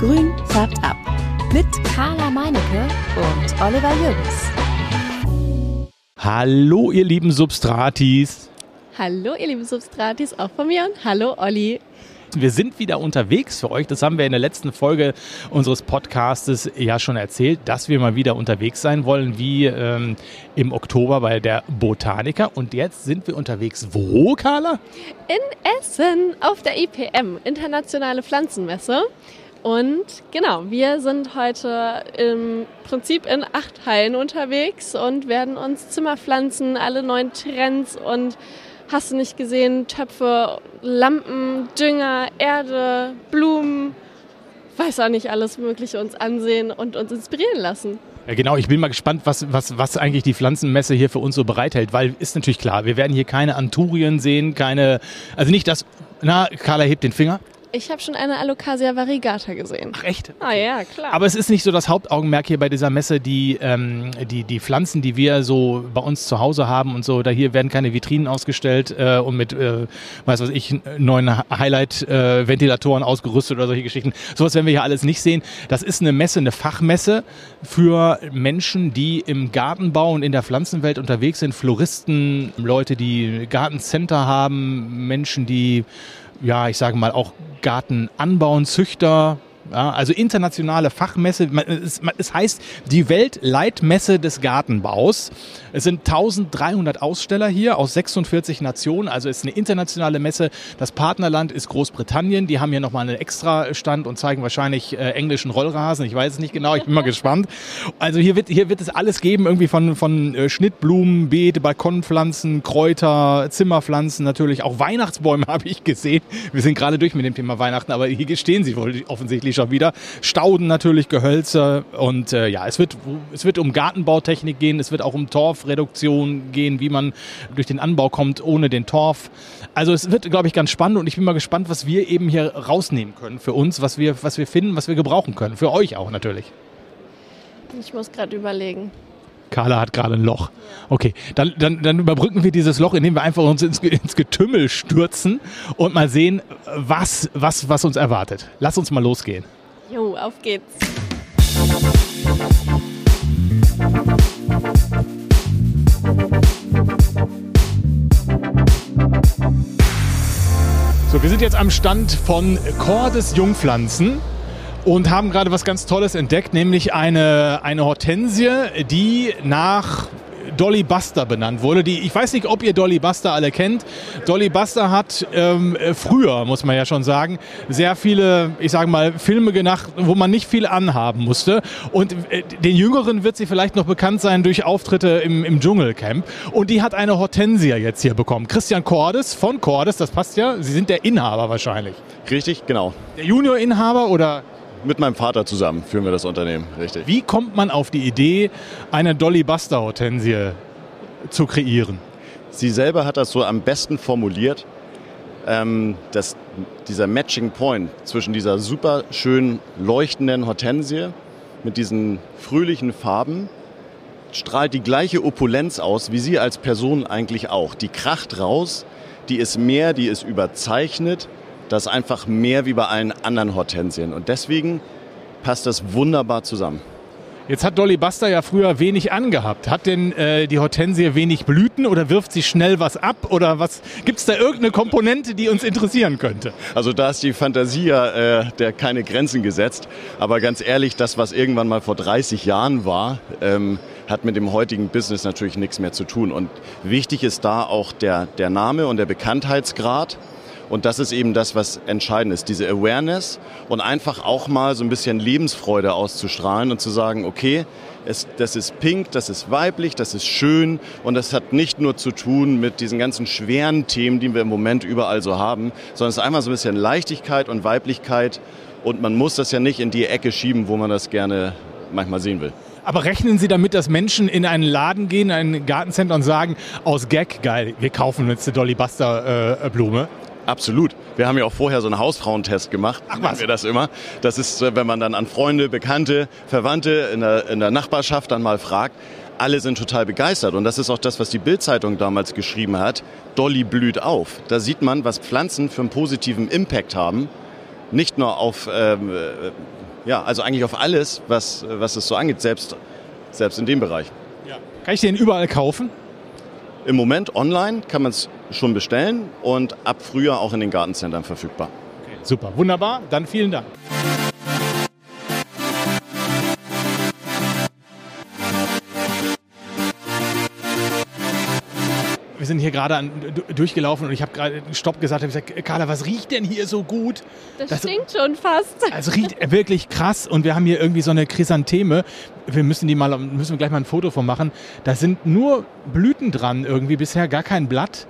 Grün färbt ab. Mit Carla Meinecke und Oliver Jürgens. Hallo, ihr lieben Substratis. Hallo, ihr lieben Substratis, auch von mir und hallo, Olli. Wir sind wieder unterwegs für euch. Das haben wir in der letzten Folge unseres Podcastes ja schon erzählt, dass wir mal wieder unterwegs sein wollen, wie ähm, im Oktober bei der Botaniker. Und jetzt sind wir unterwegs. Wo, Carla? In Essen auf der IPM, Internationale Pflanzenmesse. Und genau, wir sind heute im Prinzip in acht Hallen unterwegs und werden uns Zimmerpflanzen, alle neuen Trends und hast du nicht gesehen, Töpfe, Lampen, Dünger, Erde, Blumen, weiß auch nicht alles Mögliche uns ansehen und uns inspirieren lassen. Ja, genau. Ich bin mal gespannt, was, was, was eigentlich die Pflanzenmesse hier für uns so bereithält, weil ist natürlich klar, wir werden hier keine Anturien sehen, keine, also nicht das, na, Carla hebt den Finger. Ich habe schon eine Alocasia variegata gesehen. Ach echt? Ah ja, klar. Aber es ist nicht so das Hauptaugenmerk hier bei dieser Messe, die, ähm, die, die Pflanzen, die wir so bei uns zu Hause haben und so. Da hier werden keine Vitrinen ausgestellt äh, und mit, äh, weiß was ich, neuen Highlight-Ventilatoren äh, ausgerüstet oder solche Geschichten. Sowas werden wir hier alles nicht sehen. Das ist eine Messe, eine Fachmesse für Menschen, die im Gartenbau und in der Pflanzenwelt unterwegs sind. Floristen, Leute, die Gartencenter haben, Menschen, die ja, ich sage mal, auch Garten anbauen, Züchter, ja, also internationale Fachmesse. Es, heißt die Weltleitmesse des Gartenbaus. Es sind 1300 Aussteller hier aus 46 Nationen. Also es ist eine internationale Messe. Das Partnerland ist Großbritannien. Die haben hier nochmal einen extra Stand und zeigen wahrscheinlich äh, englischen Rollrasen. Ich weiß es nicht genau. Ich bin mal gespannt. Also hier wird, hier wird es alles geben. Irgendwie von, von äh, Schnittblumen, Beete, Balkonpflanzen, Kräuter, Zimmerpflanzen natürlich. Auch Weihnachtsbäume habe ich gesehen. Wir sind gerade durch mit dem Thema Weihnachten, aber hier stehen sie wohl offensichtlich schon wieder. Stauden natürlich, Gehölze und äh, ja, es wird, es wird um Gartenbautechnik gehen, es wird auch um Torfreduktion gehen, wie man durch den Anbau kommt ohne den Torf. Also es wird, glaube ich, ganz spannend und ich bin mal gespannt, was wir eben hier rausnehmen können für uns, was wir, was wir finden, was wir gebrauchen können. Für euch auch natürlich. Ich muss gerade überlegen. Carla hat gerade ein Loch. Okay, dann, dann, dann überbrücken wir dieses Loch, indem wir einfach uns ins, ins Getümmel stürzen und mal sehen, was, was, was uns erwartet. Lass uns mal losgehen. Jo, auf geht's. So, wir sind jetzt am Stand von Cordes Jungpflanzen und haben gerade was ganz Tolles entdeckt, nämlich eine, eine Hortensie, die nach Dolly Buster benannt wurde. Die, ich weiß nicht, ob ihr Dolly Buster alle kennt. Dolly Buster hat ähm, früher, muss man ja schon sagen, sehr viele, ich sage mal, Filme gemacht, wo man nicht viel anhaben musste. Und äh, den Jüngeren wird sie vielleicht noch bekannt sein durch Auftritte im, im Dschungelcamp. Und die hat eine Hortensia jetzt hier bekommen. Christian Cordes von Cordes, das passt ja. Sie sind der Inhaber wahrscheinlich. Richtig, genau. Der Junior-Inhaber oder mit meinem Vater zusammen führen wir das Unternehmen, richtig. Wie kommt man auf die Idee, eine Dolly Buster Hortensie zu kreieren? Sie selber hat das so am besten formuliert, ähm, dass dieser Matching Point zwischen dieser super schön leuchtenden Hortensie mit diesen fröhlichen Farben strahlt die gleiche Opulenz aus, wie sie als Person eigentlich auch. Die kracht raus, die ist mehr, die ist überzeichnet das ist einfach mehr wie bei allen anderen Hortensien. Und deswegen passt das wunderbar zusammen. Jetzt hat Dolly Buster ja früher wenig angehabt. Hat denn äh, die Hortensie wenig Blüten oder wirft sie schnell was ab? Oder was gibt es da irgendeine Komponente, die uns interessieren könnte? Also da ist die Fantasie ja äh, der keine Grenzen gesetzt. Aber ganz ehrlich, das, was irgendwann mal vor 30 Jahren war, ähm, hat mit dem heutigen Business natürlich nichts mehr zu tun. Und wichtig ist da auch der, der Name und der Bekanntheitsgrad. Und das ist eben das, was entscheidend ist, diese Awareness und einfach auch mal so ein bisschen Lebensfreude auszustrahlen und zu sagen, okay, es, das ist pink, das ist weiblich, das ist schön und das hat nicht nur zu tun mit diesen ganzen schweren Themen, die wir im Moment überall so haben, sondern es ist einmal so ein bisschen Leichtigkeit und Weiblichkeit und man muss das ja nicht in die Ecke schieben, wo man das gerne manchmal sehen will. Aber rechnen Sie damit, dass Menschen in einen Laden gehen, in ein Gartencenter und sagen, aus Gag, geil, wir kaufen jetzt eine Dolly Buster äh, Blume? Absolut. Wir haben ja auch vorher so einen Hausfrauentest gemacht. Ach was? wir das immer. Das ist, äh, wenn man dann an Freunde, Bekannte, Verwandte in der, in der Nachbarschaft dann mal fragt. Alle sind total begeistert. Und das ist auch das, was die Bildzeitung damals geschrieben hat. Dolly blüht auf. Da sieht man, was Pflanzen für einen positiven Impact haben. Nicht nur auf ähm, ja, also eigentlich auf alles, was, was es so angeht, selbst, selbst in dem Bereich. Ja. Kann ich den überall kaufen? Im Moment online kann man es schon bestellen und ab Frühjahr auch in den Gartencentern verfügbar. Okay, super, wunderbar. Dann vielen Dank. wir sind hier gerade an, durchgelaufen und ich habe gerade Stopp gesagt. Ich gesagt, Carla, was riecht denn hier so gut? Das, das stinkt schon fast. Also riecht wirklich krass und wir haben hier irgendwie so eine Chrysantheme. Wir müssen die mal, müssen wir gleich mal ein Foto von machen. Da sind nur Blüten dran irgendwie bisher, gar kein Blatt.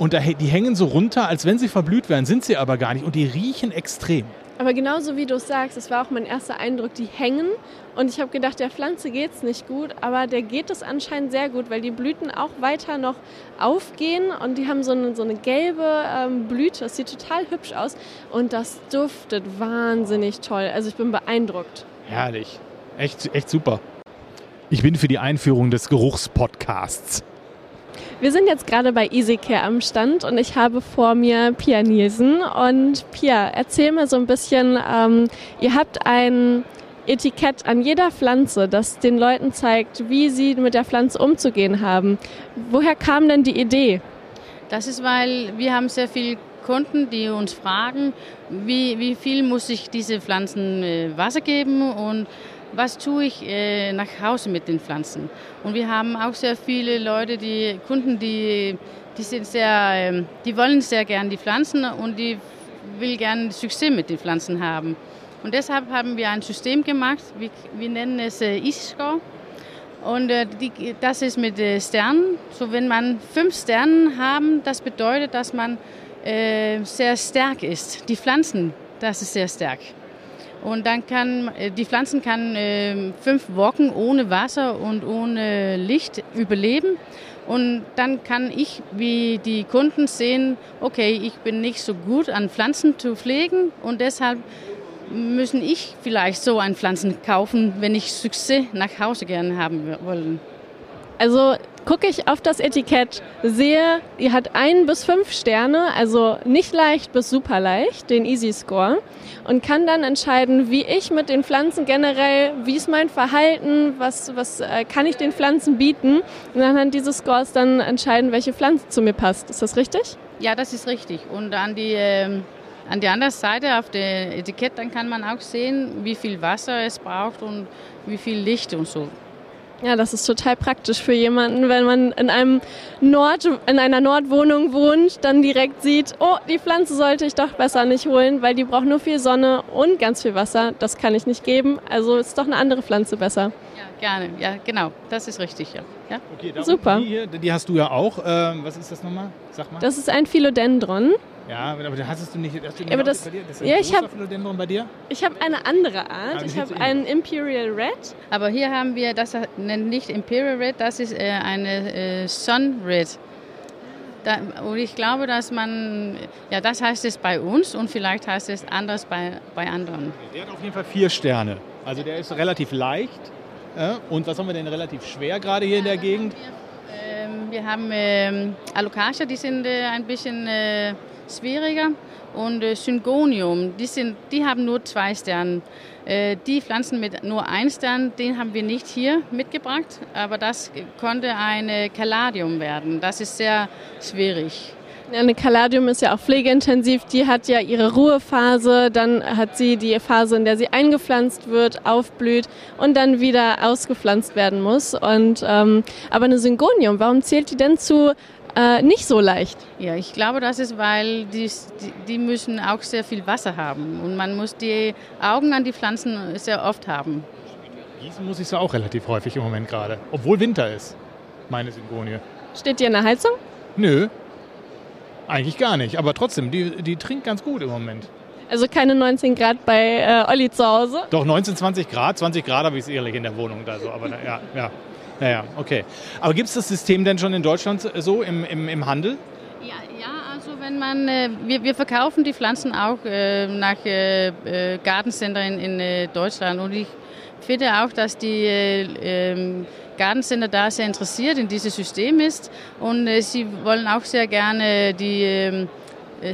Und da, die hängen so runter, als wenn sie verblüht wären, sind sie aber gar nicht. Und die riechen extrem. Aber genauso wie du es sagst, das war auch mein erster Eindruck, die hängen. Und ich habe gedacht, der Pflanze geht es nicht gut, aber der geht es anscheinend sehr gut, weil die Blüten auch weiter noch aufgehen und die haben so eine, so eine gelbe ähm, Blüte. Das sieht total hübsch aus und das duftet wahnsinnig toll. Also ich bin beeindruckt. Herrlich. Echt, echt super. Ich bin für die Einführung des Geruchspodcasts. Wir sind jetzt gerade bei EasyCare am Stand und ich habe vor mir Pia Nielsen. Und Pia, erzähl mir so ein bisschen, ähm, ihr habt ein Etikett an jeder Pflanze, das den Leuten zeigt, wie sie mit der Pflanze umzugehen haben. Woher kam denn die Idee? Das ist, weil wir haben sehr viele Kunden, die uns fragen, wie, wie viel muss ich diese Pflanzen äh, Wasser geben und was tue ich äh, nach Hause mit den Pflanzen. Und wir haben auch sehr viele Leute, die Kunden, die, die sind sehr, äh, die wollen sehr gern die Pflanzen und die will gerne Success mit den Pflanzen haben. Und deshalb haben wir ein System gemacht, wir, wir nennen es äh, Easy-Score. Und äh, die, das ist mit äh, Sternen. So wenn man fünf Sterne haben, das bedeutet, dass man äh, sehr stark ist. Die Pflanzen, das ist sehr stark. Und dann kann äh, die Pflanzen kann äh, fünf Wochen ohne Wasser und ohne Licht überleben. Und dann kann ich, wie die Kunden sehen, okay, ich bin nicht so gut an Pflanzen zu pflegen und deshalb müssen ich vielleicht so ein Pflanzen kaufen, wenn ich Success nach Hause gerne haben wollen. Also gucke ich auf das Etikett, sehe, ihr hat ein bis fünf Sterne, also nicht leicht bis super leicht, den Easy Score, und kann dann entscheiden, wie ich mit den Pflanzen generell, wie ist mein Verhalten, was, was äh, kann ich den Pflanzen bieten, und anhand dieses Scores dann entscheiden, welche Pflanze zu mir passt. Ist das richtig? Ja, das ist richtig. Und an die äh an der anderen Seite auf dem Etikett, dann kann man auch sehen, wie viel Wasser es braucht und wie viel Licht und so. Ja, das ist total praktisch für jemanden, wenn man in einem Nord, in einer Nordwohnung wohnt, dann direkt sieht, oh, die Pflanze sollte ich doch besser nicht holen, weil die braucht nur viel Sonne und ganz viel Wasser. Das kann ich nicht geben. Also ist doch eine andere Pflanze besser. Ja, gerne. Ja, genau. Das ist richtig. Ja. ja? Okay, Super. Die, hier, die hast du ja auch. Ähm, was ist das nochmal? Sag mal. Das ist ein Philodendron. Ja, aber da hast du nicht. Hast du aber das, bei dir? das ist ja, ich habe bei dir. Ich habe eine andere Art. Ah, ich habe einen Imperial Red. Aber hier haben wir das nennt nicht Imperial Red, das ist äh, eine äh, Sun Red. Da, und ich glaube, dass man, ja, das heißt es bei uns und vielleicht heißt es anders bei, bei anderen. Der hat auf jeden Fall vier Sterne. Also der ist relativ leicht. Äh, und was haben wir denn relativ schwer gerade hier ja, in der Gegend? Wir, ähm, wir haben ähm, Alocasia, die sind äh, ein bisschen äh, schwieriger. Und äh, Syngonium, die, sind, die haben nur zwei Sterne. Äh, die Pflanzen mit nur ein Stern, den haben wir nicht hier mitgebracht, aber das konnte eine Caladium werden. Das ist sehr schwierig. Eine Caladium ist ja auch pflegeintensiv. Die hat ja ihre Ruhephase, dann hat sie die Phase, in der sie eingepflanzt wird, aufblüht und dann wieder ausgepflanzt werden muss. Und, ähm, aber eine Syngonium, warum zählt die denn zu äh, nicht so leicht. Ja, ich glaube, das ist, weil die, die müssen auch sehr viel Wasser haben und man muss die Augen an die Pflanzen sehr oft haben. Gießen muss ich so auch relativ häufig im Moment gerade, obwohl Winter ist, meine Syngonie. Steht die in der Heizung? Nö, eigentlich gar nicht, aber trotzdem, die, die trinkt ganz gut im Moment. Also keine 19 Grad bei äh, Olli zu Hause? Doch, 19, 20 Grad. 20 Grad habe ich es ehrlich in der Wohnung da so. Aber ja, ja. Ja, ja, okay. Aber gibt es das System denn schon in Deutschland so im, im, im Handel? Ja, ja, also wenn man, äh, wir, wir verkaufen die Pflanzen auch äh, nach äh, äh Gartencenter in, in äh, Deutschland und ich finde auch, dass die äh, ähm, Gartencenter da sehr interessiert in dieses System ist und sie wollen auch sehr gerne die ähm,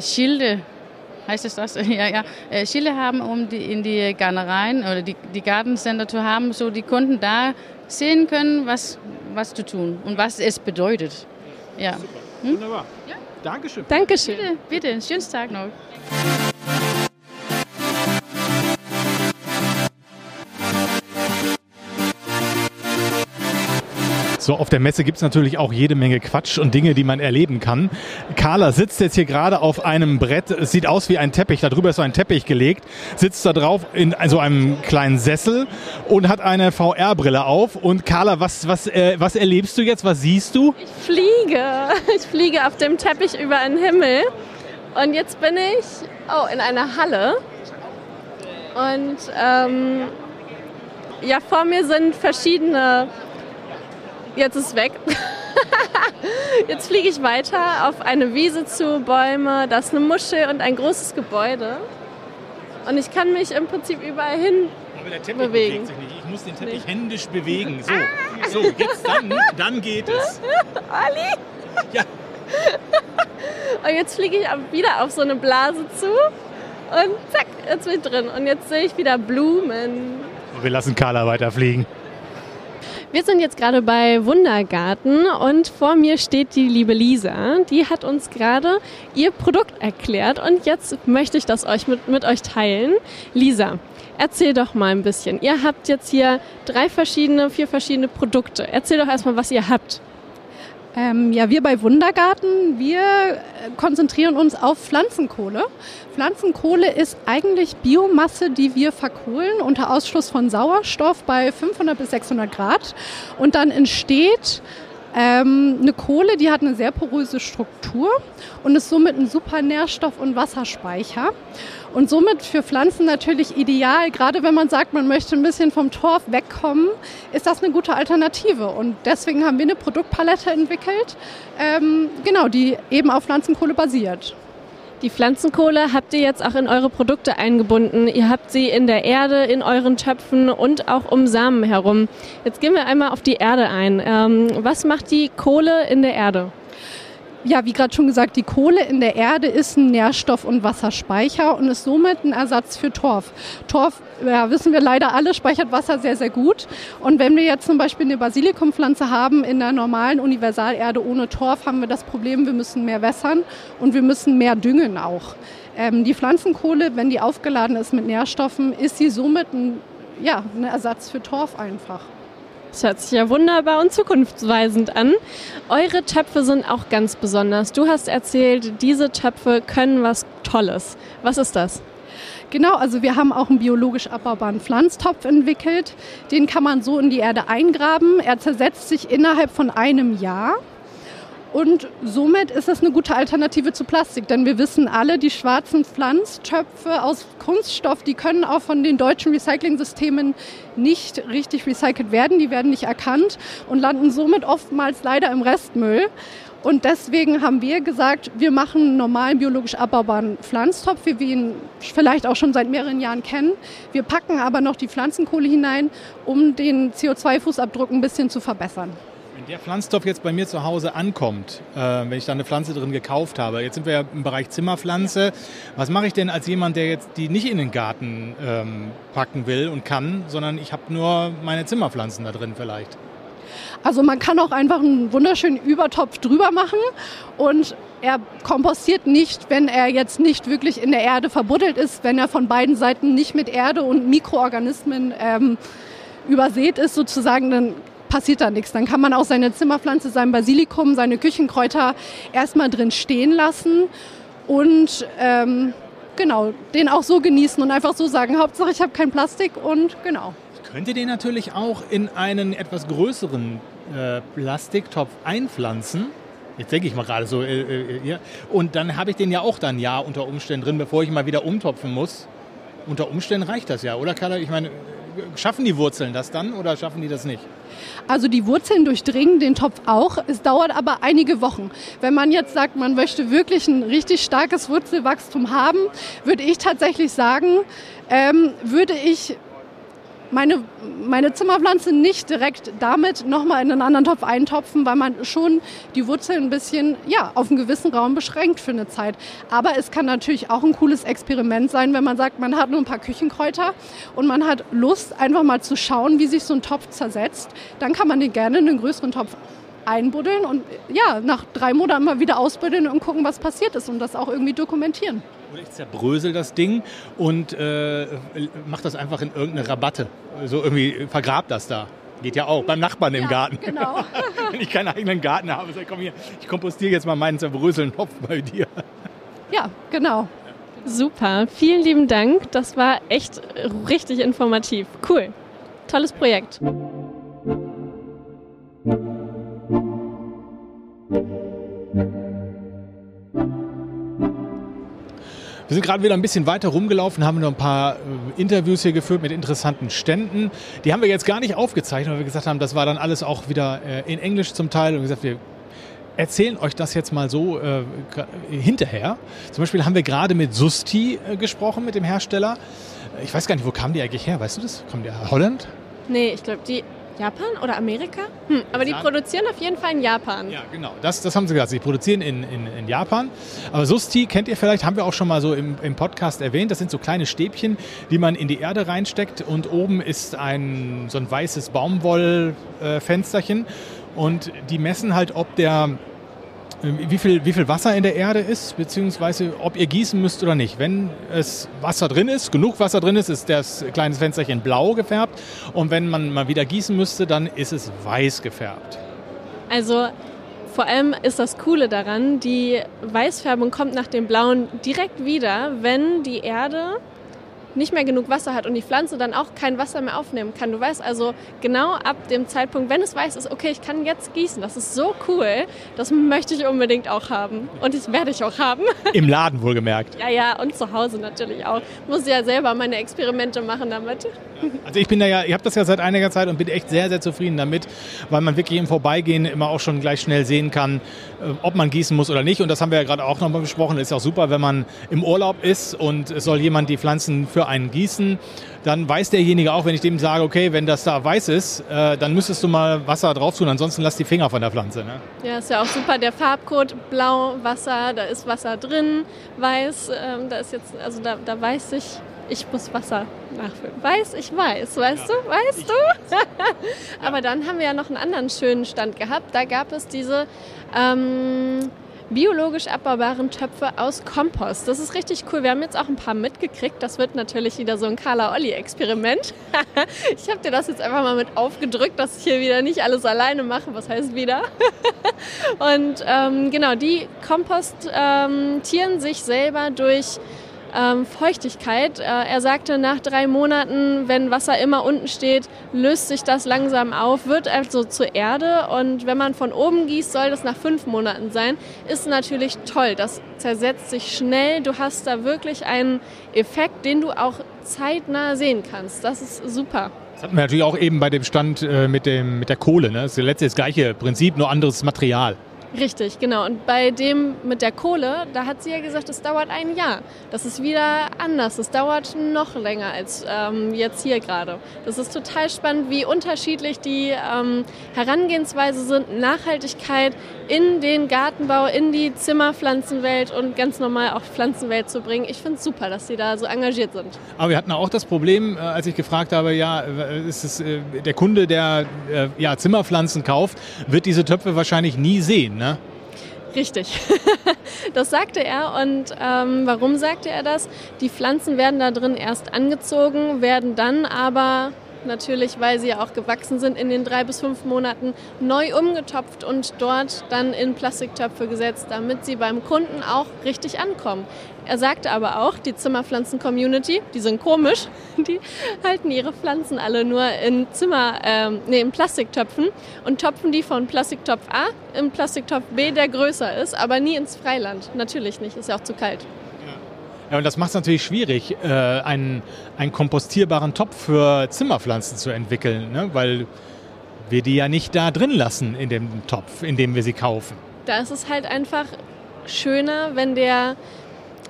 Schilde heißt es das? ja, ja. Äh, Schilder haben, um die, in die Garnereien oder die, die Gartencenter zu haben, so die Kunden da sehen können, was, was zu tun und was es bedeutet. Ja. Super. Hm? Wunderbar. Ja. Dankeschön. Dankeschön. Bitte, bitte, einen schönen Tag noch. So, auf der Messe gibt es natürlich auch jede Menge Quatsch und Dinge, die man erleben kann. Carla sitzt jetzt hier gerade auf einem Brett. Es sieht aus wie ein Teppich. Darüber ist so ein Teppich gelegt. Sitzt da drauf in so einem kleinen Sessel und hat eine VR-Brille auf. Und Carla, was, was, äh, was erlebst du jetzt? Was siehst du? Ich fliege. Ich fliege auf dem Teppich über den Himmel. Und jetzt bin ich oh, in einer Halle. Und ähm, ja, vor mir sind verschiedene Jetzt ist es weg. Jetzt fliege ich weiter auf eine Wiese zu, Bäume, da ist eine Muschel und ein großes Gebäude. Und ich kann mich im Prinzip überall hin Aber der Teppich bewegen. bewegt sich nicht. Ich muss den Teppich nee. händisch bewegen. So, so jetzt dann, dann geht es. Ali! Ja. Und jetzt fliege ich wieder auf so eine Blase zu und zack, jetzt bin ich drin. Und jetzt sehe ich wieder Blumen. Wir lassen Carla weiterfliegen. Wir sind jetzt gerade bei Wundergarten und vor mir steht die liebe Lisa. Die hat uns gerade ihr Produkt erklärt und jetzt möchte ich das euch mit, mit euch teilen. Lisa, erzähl doch mal ein bisschen. Ihr habt jetzt hier drei verschiedene, vier verschiedene Produkte. Erzähl doch erstmal, was ihr habt. Ähm, ja, wir bei Wundergarten, wir äh, konzentrieren uns auf Pflanzenkohle. Pflanzenkohle ist eigentlich Biomasse, die wir verkohlen unter Ausschluss von Sauerstoff bei 500 bis 600 Grad. Und dann entsteht ähm, eine Kohle, die hat eine sehr poröse Struktur und ist somit ein super Nährstoff- und Wasserspeicher. Und somit für Pflanzen natürlich ideal. Gerade wenn man sagt, man möchte ein bisschen vom Torf wegkommen, ist das eine gute Alternative. Und deswegen haben wir eine Produktpalette entwickelt, ähm, genau, die eben auf Pflanzenkohle basiert. Die Pflanzenkohle habt ihr jetzt auch in eure Produkte eingebunden. Ihr habt sie in der Erde, in euren Töpfen und auch um Samen herum. Jetzt gehen wir einmal auf die Erde ein. Ähm, was macht die Kohle in der Erde? Ja, wie gerade schon gesagt, die Kohle in der Erde ist ein Nährstoff- und Wasserspeicher und ist somit ein Ersatz für Torf. Torf, ja, wissen wir leider alle, speichert Wasser sehr, sehr gut. Und wenn wir jetzt zum Beispiel eine Basilikumpflanze haben in der normalen Universalerde ohne Torf, haben wir das Problem, wir müssen mehr wässern und wir müssen mehr düngen auch. Ähm, die Pflanzenkohle, wenn die aufgeladen ist mit Nährstoffen, ist sie somit ein, ja, ein Ersatz für Torf einfach. Das hört sich ja wunderbar und zukunftsweisend an. Eure Töpfe sind auch ganz besonders. Du hast erzählt, diese Töpfe können was Tolles. Was ist das? Genau, also wir haben auch einen biologisch abbaubaren Pflanztopf entwickelt. Den kann man so in die Erde eingraben. Er zersetzt sich innerhalb von einem Jahr. Und somit ist es eine gute Alternative zu Plastik, denn wir wissen alle, die schwarzen Pflanztöpfe aus Kunststoff, die können auch von den deutschen Recycling-Systemen nicht richtig recycelt werden, die werden nicht erkannt und landen somit oftmals leider im Restmüll. Und deswegen haben wir gesagt, wir machen einen normalen biologisch abbaubaren Pflanztopf, wie wir ihn vielleicht auch schon seit mehreren Jahren kennen. Wir packen aber noch die Pflanzenkohle hinein, um den CO2-Fußabdruck ein bisschen zu verbessern. Wenn der Pflanztopf jetzt bei mir zu Hause ankommt, äh, wenn ich da eine Pflanze drin gekauft habe, jetzt sind wir ja im Bereich Zimmerpflanze, was mache ich denn als jemand, der jetzt die nicht in den Garten ähm, packen will und kann, sondern ich habe nur meine Zimmerpflanzen da drin vielleicht? Also man kann auch einfach einen wunderschönen Übertopf drüber machen und er kompostiert nicht, wenn er jetzt nicht wirklich in der Erde verbuddelt ist, wenn er von beiden Seiten nicht mit Erde und Mikroorganismen ähm, übersät ist sozusagen, dann passiert da nichts. Dann kann man auch seine Zimmerpflanze, sein Basilikum, seine Küchenkräuter erstmal drin stehen lassen und ähm, genau, den auch so genießen und einfach so sagen, Hauptsache ich habe kein Plastik und genau. Ich könnte den natürlich auch in einen etwas größeren äh, Plastiktopf einpflanzen. Jetzt denke ich mal gerade so. Äh, äh, ja. Und dann habe ich den ja auch dann ja unter Umständen drin, bevor ich mal wieder umtopfen muss. Unter Umständen reicht das ja, oder Carla? Ich meine, schaffen die Wurzeln das dann oder schaffen die das nicht? Also die Wurzeln durchdringen den Topf auch. Es dauert aber einige Wochen. Wenn man jetzt sagt, man möchte wirklich ein richtig starkes Wurzelwachstum haben, würde ich tatsächlich sagen, ähm, würde ich meine, meine Zimmerpflanze nicht direkt damit nochmal in einen anderen Topf eintopfen, weil man schon die Wurzeln ein bisschen ja, auf einen gewissen Raum beschränkt für eine Zeit. Aber es kann natürlich auch ein cooles Experiment sein, wenn man sagt, man hat nur ein paar Küchenkräuter und man hat Lust, einfach mal zu schauen, wie sich so ein Topf zersetzt. Dann kann man den gerne in einen größeren Topf einbuddeln und ja, nach drei Monaten mal wieder ausbuddeln und gucken, was passiert ist und das auch irgendwie dokumentieren. Oder ich zerbrösel das Ding und äh, mach das einfach in irgendeine Rabatte. So irgendwie vergrab das da. Geht ja auch, beim Nachbarn im Ja, Garten. genau. Wenn ich keinen eigenen Garten habe, sag ich, komm hier, ich kompostiere jetzt mal meinen zerbröselnden Topf bei dir. Ja, genau. Super, vielen lieben Dank. Das war echt richtig informativ. Cool. Tolles Projekt. Sind gerade wieder ein bisschen weiter rumgelaufen, haben noch ein paar äh, Interviews hier geführt mit interessanten Ständen. Die haben wir jetzt gar nicht aufgezeichnet, weil wir gesagt haben, das war dann alles auch wieder äh, in Englisch zum Teil und gesagt, wir erzählen euch das jetzt mal so äh, hinterher. Zum Beispiel haben wir gerade mit Susti äh, gesprochen, mit dem Hersteller. Ich weiß gar nicht, wo kam die eigentlich her? Weißt du das? Kommt der Holland? Nee, ich glaube, die Japan oder Amerika? Hm, aber die produzieren auf jeden Fall in Japan. Ja, genau. Das, das haben sie gesagt. Sie produzieren in, in, in Japan. Aber Susti kennt ihr vielleicht, haben wir auch schon mal so im, im Podcast erwähnt. Das sind so kleine Stäbchen, die man in die Erde reinsteckt. Und oben ist ein, so ein weißes Baumwollfensterchen. Und die messen halt, ob der wie viel, wie viel Wasser in der Erde ist, beziehungsweise ob ihr gießen müsst oder nicht. Wenn es Wasser drin ist, genug Wasser drin ist, ist das kleine Fensterchen blau gefärbt. Und wenn man mal wieder gießen müsste, dann ist es weiß gefärbt. Also vor allem ist das Coole daran, die Weißfärbung kommt nach dem Blauen direkt wieder, wenn die Erde nicht mehr genug Wasser hat und die Pflanze dann auch kein Wasser mehr aufnehmen kann. Du weißt also genau ab dem Zeitpunkt, wenn es weiß ist, okay, ich kann jetzt gießen. Das ist so cool. Das möchte ich unbedingt auch haben. Und das werde ich auch haben. Im Laden wohlgemerkt. Ja, ja, und zu Hause natürlich auch. Muss ja selber meine Experimente machen damit. Also ich bin da ja, ich habe das ja seit einiger Zeit und bin echt sehr, sehr zufrieden damit, weil man wirklich im Vorbeigehen immer auch schon gleich schnell sehen kann, äh, ob man gießen muss oder nicht. Und das haben wir ja gerade auch nochmal besprochen. Ist ja auch super, wenn man im Urlaub ist und es soll jemand die Pflanzen für einen gießen, dann weiß derjenige auch, wenn ich dem sage, okay, wenn das da weiß ist, äh, dann müsstest du mal Wasser drauf tun, ansonsten lass die Finger von der Pflanze. Ne? Ja, ist ja auch super. Der Farbcode blau, Wasser, da ist Wasser drin, weiß, ähm, da ist jetzt, also da, da weiß ich, ich muss Wasser nachfüllen. Weiß, ich weiß, weißt du, weißt du? Aber dann haben wir ja noch einen anderen schönen Stand gehabt. Da gab es diese ähm, biologisch abbaubaren Töpfe aus Kompost. Das ist richtig cool. Wir haben jetzt auch ein paar mitgekriegt. Das wird natürlich wieder so ein Carla-Olli-Experiment. ich habe dir das jetzt einfach mal mit aufgedrückt, dass ich hier wieder nicht alles alleine mache. Was heißt wieder? Und ähm, genau, die kompostieren sich selber durch ähm, Feuchtigkeit. Äh, er sagte, nach drei Monaten, wenn Wasser immer unten steht, löst sich das langsam auf, wird also zur Erde. Und wenn man von oben gießt, soll das nach fünf Monaten sein. Ist natürlich toll. Das zersetzt sich schnell. Du hast da wirklich einen Effekt, den du auch zeitnah sehen kannst. Das ist super. Das hatten wir natürlich auch eben bei dem Stand äh, mit, dem, mit der Kohle. Ne? Das ist das gleiche Prinzip, nur anderes Material. Richtig, genau. Und bei dem mit der Kohle, da hat sie ja gesagt, es dauert ein Jahr. Das ist wieder anders. Es dauert noch länger als ähm, jetzt hier gerade. Das ist total spannend, wie unterschiedlich die ähm, Herangehensweise sind. Nachhaltigkeit in den Gartenbau, in die Zimmerpflanzenwelt und ganz normal auch Pflanzenwelt zu bringen. Ich finde es super, dass sie da so engagiert sind. Aber wir hatten auch das Problem, äh, als ich gefragt habe, ja, äh, ist es, äh, der Kunde, der ja, Zimmerpflanzen kauft, wird diese Töpfe wahrscheinlich nie sehen. Ne? Richtig. Das sagte er. Und ähm, warum sagte er das? Die Pflanzen werden da drin erst angezogen, werden dann aber natürlich, weil sie ja auch gewachsen sind, in den drei bis fünf Monaten neu umgetopft und dort dann in Plastiktöpfe gesetzt, damit sie beim Kunden auch richtig ankommen. Er sagte aber auch, die Zimmerpflanzen-Community, die sind komisch, die halten ihre Pflanzen alle nur in Zimmer, ähm, nee, in Plastiktöpfen und topfen die von Plastiktopf A in Plastiktopf B, der größer ist, aber nie ins Freiland. Natürlich nicht, ist ja auch zu kalt. Ja, und das macht es natürlich schwierig, äh, einen, einen kompostierbaren Topf für Zimmerpflanzen zu entwickeln, ne? weil wir die ja nicht da drin lassen in dem Topf, in dem wir sie kaufen. Da ist es halt einfach schöner, wenn der,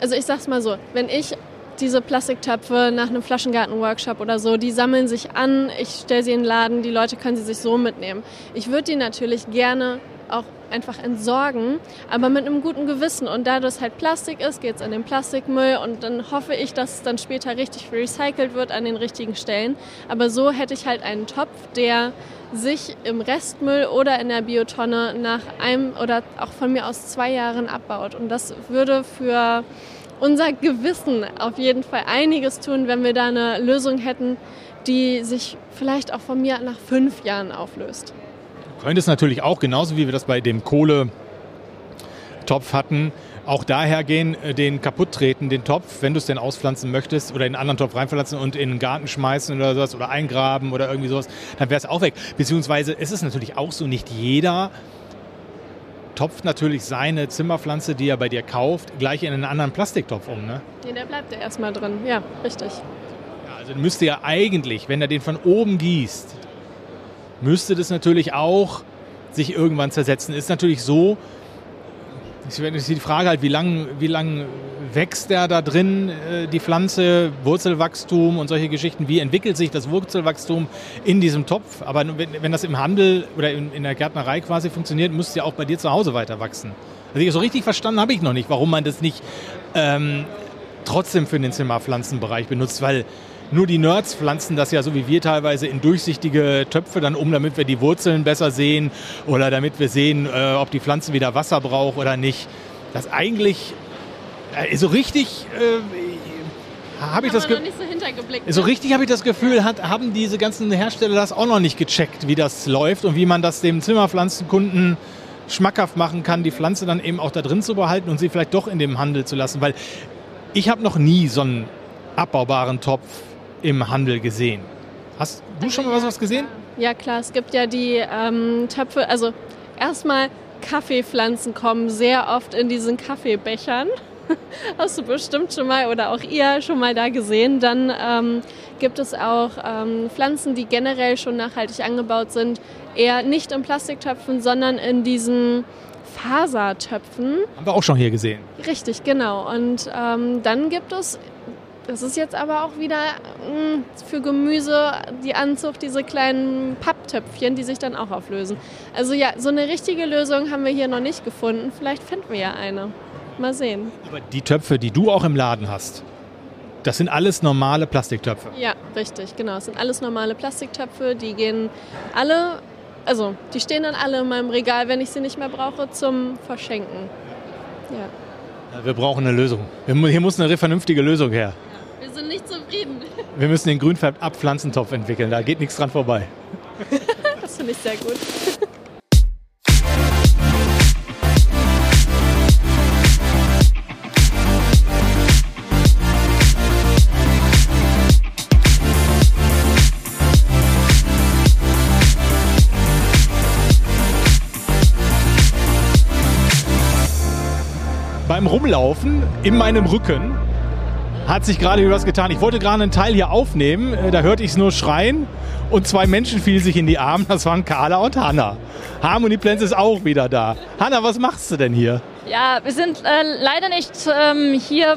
also ich sag's mal so, wenn ich diese Plastiktöpfe nach einem Flaschengarten-Workshop oder so, die sammeln sich an, ich stelle sie in den Laden, die Leute können sie sich so mitnehmen. Ich würde die natürlich gerne auch einfach entsorgen, aber mit einem guten Gewissen. Und da das halt Plastik ist, geht es in den Plastikmüll und dann hoffe ich, dass es dann später richtig recycelt wird an den richtigen Stellen. Aber so hätte ich halt einen Topf, der sich im Restmüll oder in der Biotonne nach einem oder auch von mir aus zwei Jahren abbaut. Und das würde für unser Gewissen auf jeden Fall einiges tun, wenn wir da eine Lösung hätten, die sich vielleicht auch von mir nach fünf Jahren auflöst. Du könntest natürlich auch, genauso wie wir das bei dem Kohletopf hatten, auch daher gehen, äh, den kaputt treten, den Topf, wenn du es denn auspflanzen möchtest oder in einen anderen Topf reinpflanzen und in den Garten schmeißen oder sowas oder eingraben oder irgendwie sowas, dann wäre es auch weg. Beziehungsweise ist es natürlich auch so, nicht jeder topft natürlich seine Zimmerpflanze, die er bei dir kauft, gleich in einen anderen Plastiktopf um, ne? Nee, der bleibt ja erstmal drin. Ja, richtig. Ja, also müsste ja eigentlich, wenn er den von oben gießt, müsste das natürlich auch sich irgendwann zersetzen. Ist natürlich so, ist die Frage halt, wie lang, wie lang wächst der da drin, äh, die Pflanze, Wurzelwachstum und solche Geschichten. Wie entwickelt sich das Wurzelwachstum in diesem Topf? Aber wenn, wenn das im Handel oder in, in der Gärtnerei quasi funktioniert, muss es ja auch bei dir zu Hause weiter wachsen. Also so richtig verstanden habe ich noch nicht, warum man das nicht ähm, trotzdem für den Zimmerpflanzenbereich benutzt, weil nur die Nerds pflanzen das ja so wie wir teilweise in durchsichtige Töpfe dann um, damit wir die Wurzeln besser sehen oder damit wir sehen, äh, ob die Pflanze wieder Wasser braucht oder nicht. Das eigentlich äh, so richtig äh, habe ich das nicht so. So ne? richtig habe ich das Gefühl, hat, haben diese ganzen Hersteller das auch noch nicht gecheckt, wie das läuft und wie man das dem Zimmerpflanzenkunden schmackhaft machen kann, die Pflanze dann eben auch da drin zu behalten und sie vielleicht doch in dem Handel zu lassen, weil ich habe noch nie so einen abbaubaren Topf im Handel gesehen. Hast du schon mal was, gesehen? Ja klar, es gibt ja die ähm, Töpfe, also erstmal Kaffeepflanzen kommen sehr oft in diesen Kaffeebechern. Hast du bestimmt schon mal oder auch ihr schon mal da gesehen. Dann ähm, gibt es auch ähm, Pflanzen, die generell schon nachhaltig angebaut sind, eher nicht in Plastiktöpfen, sondern in diesen Fasertöpfen. Haben wir auch schon hier gesehen. Richtig, genau. Und ähm, dann gibt es das ist jetzt aber auch wieder mh, mm, für Gemüse die Anzucht, diese kleinen Papptöpfchen, die sich dann auch auflösen. Also ja, so eine richtige Lösung haben wir hier noch nicht gefunden. Vielleicht finden wir ja eine. Mal sehen. Aber die Töpfe, die du auch im Laden hast, das sind alles normale Plastiktöpfe. Ja, richtig, genau. Es sind alles normale Plastiktöpfe. Die gehen alle, also die stehen dann alle in meinem Regal, wenn ich sie nicht mehr brauche, zum Verschenken. Ja. Wir brauchen eine Lösung. Hier muss eine vernünftige Lösung her sind nicht zufrieden. Wir müssen den Grünfärb-Abpflanzentopf entwickeln, da geht nichts dran vorbei. das finde ich sehr gut. beim Rumlaufen in meinem Rücken hat sich gerade wieder was getan. Ich wollte gerade einen Teil hier aufnehmen, äh, da hörte ich es nur schreien und zwei Menschen fielen sich in die Arme. Das waren Carla und Hanna. Harmony Plans ist auch wieder da. Hanna, was machst du denn hier? Ja, wir sind äh, leider nicht ähm, hier.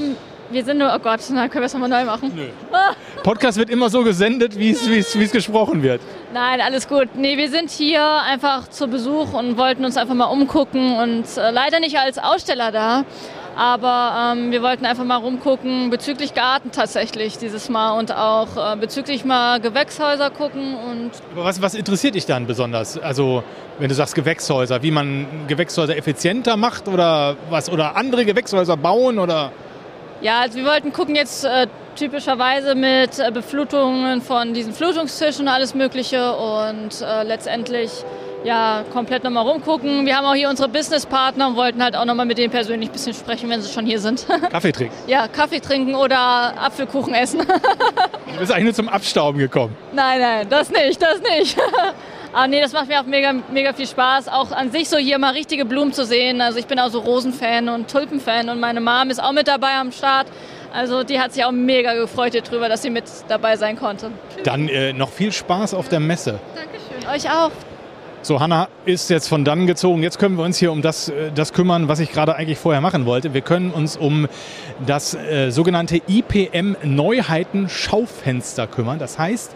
Wir sind nur, oh Gott, na, können wir es nochmal neu machen? Nö. Podcast wird immer so gesendet, wie es gesprochen wird. Nein, alles gut. Nee, wir sind hier einfach zu Besuch und wollten uns einfach mal umgucken und äh, leider nicht als Aussteller da. Aber ähm, wir wollten einfach mal rumgucken bezüglich Garten tatsächlich dieses Mal und auch äh, bezüglich mal Gewächshäuser gucken. Und Aber was, was interessiert dich dann besonders? Also wenn du sagst Gewächshäuser, wie man Gewächshäuser effizienter macht oder was oder andere Gewächshäuser bauen oder? Ja, also wir wollten gucken jetzt äh, typischerweise mit äh, Beflutungen von diesen Flutungstischen und alles Mögliche und äh, letztendlich ja, komplett nochmal rumgucken. Wir haben auch hier unsere Businesspartner und wollten halt auch nochmal mit denen persönlich ein bisschen sprechen, wenn sie schon hier sind. Kaffee trinken? Ja, Kaffee trinken oder Apfelkuchen essen. du bist eigentlich nur zum Abstauben gekommen. Nein, nein, das nicht, das nicht. Aber nee, das macht mir auch mega, mega viel Spaß. Auch an sich so hier mal richtige Blumen zu sehen. Also ich bin auch so Rosenfan und Tulpenfan und meine Mom ist auch mit dabei am Start. Also die hat sich auch mega gefreut darüber, dass sie mit dabei sein konnte. Dann äh, noch viel Spaß auf der Messe. Dankeschön, euch auch. So, Hanna ist jetzt von dann gezogen. Jetzt können wir uns hier um das, äh, das kümmern, was ich gerade eigentlich vorher machen wollte. Wir können uns um das äh, sogenannte IPM Neuheiten Schaufenster kümmern. Das heißt,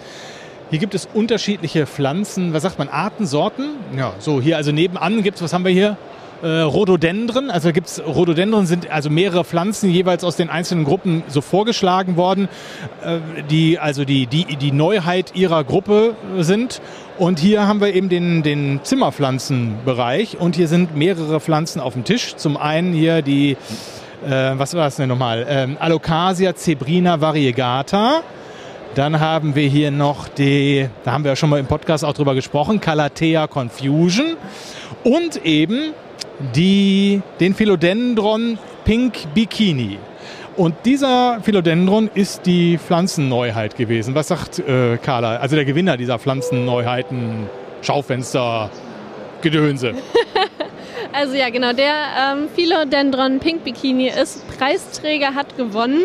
hier gibt es unterschiedliche Pflanzen, was sagt man, Arten, Sorten? Ja, so hier also nebenan gibt es, was haben wir hier? Äh, Rhododendren, also gibt es Rhododendren sind also mehrere Pflanzen jeweils aus den einzelnen Gruppen so vorgeschlagen worden, äh, die also die, die, die Neuheit ihrer Gruppe sind. Und hier haben wir eben den, den Zimmerpflanzenbereich und hier sind mehrere Pflanzen auf dem Tisch. Zum einen hier die, äh, was war das denn nochmal? Ähm, Alocasia zebrina variegata. Dann haben wir hier noch die, da haben wir ja schon mal im Podcast auch drüber gesprochen, Calathea confusion. Und eben die, den Philodendron Pink Bikini. Und dieser Philodendron ist die Pflanzenneuheit gewesen. Was sagt äh, Carla, also der Gewinner dieser Pflanzenneuheiten, Schaufenster, Gedönse? also ja, genau, der ähm, Philodendron Pink Bikini ist Preisträger, hat gewonnen.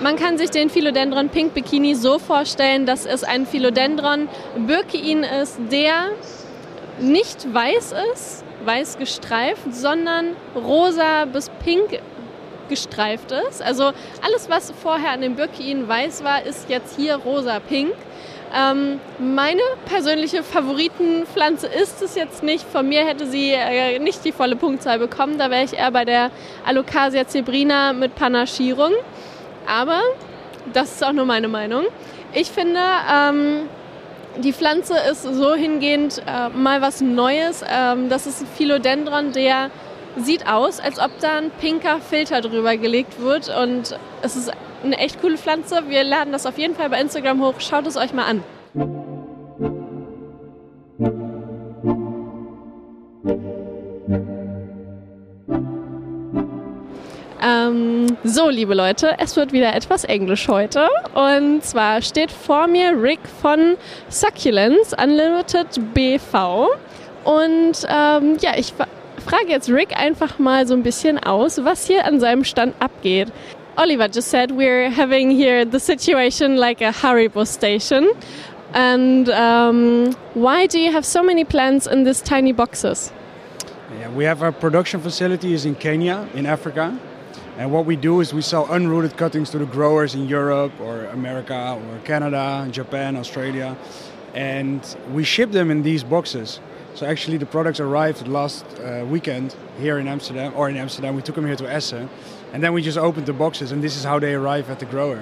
Man kann sich den Philodendron Pink Bikini so vorstellen, dass es ein Philodendron Birkein ist, der nicht weiß ist, weiß gestreift, sondern rosa bis pink gestreift ist. Also alles, was vorher an dem Birkin weiß war, ist jetzt hier rosa-pink. Ähm, meine persönliche Favoritenpflanze ist es jetzt nicht. Von mir hätte sie äh, nicht die volle Punktzahl bekommen. Da wäre ich eher bei der Alocasia zebrina mit Panaschierung. Aber das ist auch nur meine Meinung. Ich finde, ähm, die Pflanze ist so hingehend äh, mal was Neues. Ähm, das ist ein Philodendron, der sieht aus, als ob da ein pinker Filter drüber gelegt wird. Und es ist eine echt coole Pflanze. Wir laden das auf jeden Fall bei Instagram hoch. Schaut es euch mal an. Ähm, so, liebe Leute, es wird wieder etwas Englisch heute. Und zwar steht vor mir Rick von Succulents Unlimited BV. Und ähm, ja, ich frage jetzt Rick einfach mal so ein bisschen aus, was hier an seinem Stand abgeht. Oliver just said we're having here the situation like a Haribo station. And um, why do you have so many plants in these tiny boxes? Yeah, we have our production facilities in Kenya, in Africa. And what we do is we sell unrooted cuttings to the growers in Europe or America or Canada, Japan, Australia. And we ship them in these boxes. So actually, the products arrived last uh, weekend here in Amsterdam, or in Amsterdam. We took them here to Essen, and then we just opened the boxes, and this is how they arrive at the grower.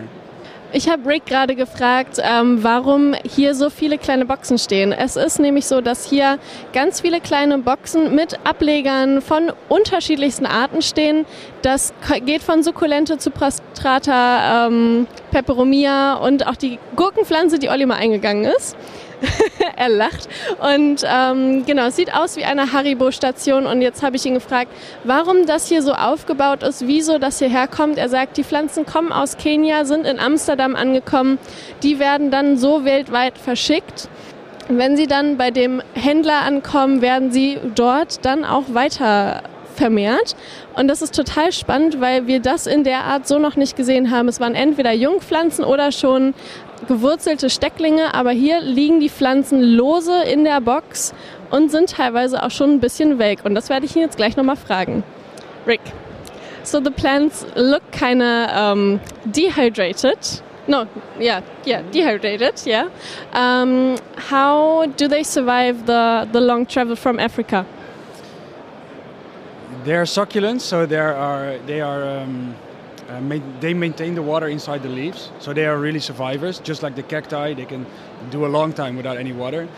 Ich habe Rick gerade gefragt, ähm, warum hier so viele kleine Boxen stehen. Es ist nämlich so, dass hier ganz viele kleine Boxen mit Ablegern von unterschiedlichsten Arten stehen. Das geht von Sukkulente zu Prostrata, ähm, Peperomia und auch die Gurkenpflanze, die Olli mal eingegangen ist. er lacht. Und ähm, genau, es sieht aus wie eine Haribo-Station. Und jetzt habe ich ihn gefragt, warum das hier so aufgebaut ist, wieso das hierher kommt. Er sagt, die Pflanzen kommen aus Kenia, sind in Amsterdam angekommen. Die werden dann so weltweit verschickt. Wenn sie dann bei dem Händler ankommen, werden sie dort dann auch weiter vermehrt. Und das ist total spannend, weil wir das in der Art so noch nicht gesehen haben. Es waren entweder Jungpflanzen oder schon gewurzelte Stecklinge, aber hier liegen die Pflanzen lose in der Box und sind teilweise auch schon ein bisschen welk. Und das werde ich ihn jetzt gleich nochmal fragen. Rick, so the plants look kind of um, dehydrated. No, yeah, yeah, dehydrated, yeah. Um, how do they survive the, the long travel from Africa? They're succulents, so they are they are um, uh, ma they maintain the water inside the leaves, so they are really survivors. Just like the cacti, they can do a long time without any water.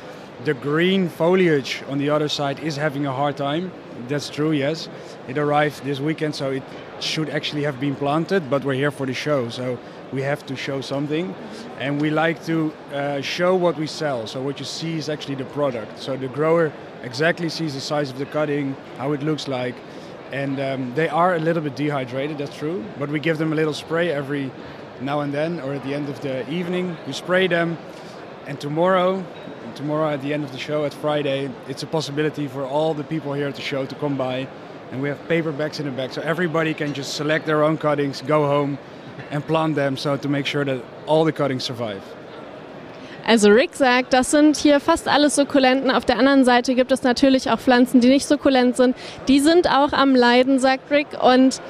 The green foliage on the other side is having a hard time. That's true, yes. It arrived this weekend, so it should actually have been planted, but we're here for the show, so we have to show something. And we like to uh, show what we sell. So what you see is actually the product. So the grower exactly sees the size of the cutting, how it looks like, and um, they are a little bit dehydrated. That's true, but we give them a little spray every now and then, or at the end of the evening, we spray them. And tomorrow, tomorrow at the end of the show, at Friday, it's a possibility for all the people here at the show to come by, and we have paper bags in the back, so everybody can just select their own cuttings, go home, and plant them, so to make sure that all the cuttings survive. Also Rick sagt, das sind hier fast alles Sukkulenten. Auf der anderen Seite gibt es natürlich auch Pflanzen, die nicht sukkulent sind. Die sind auch am Leiden, sagt Rick. Und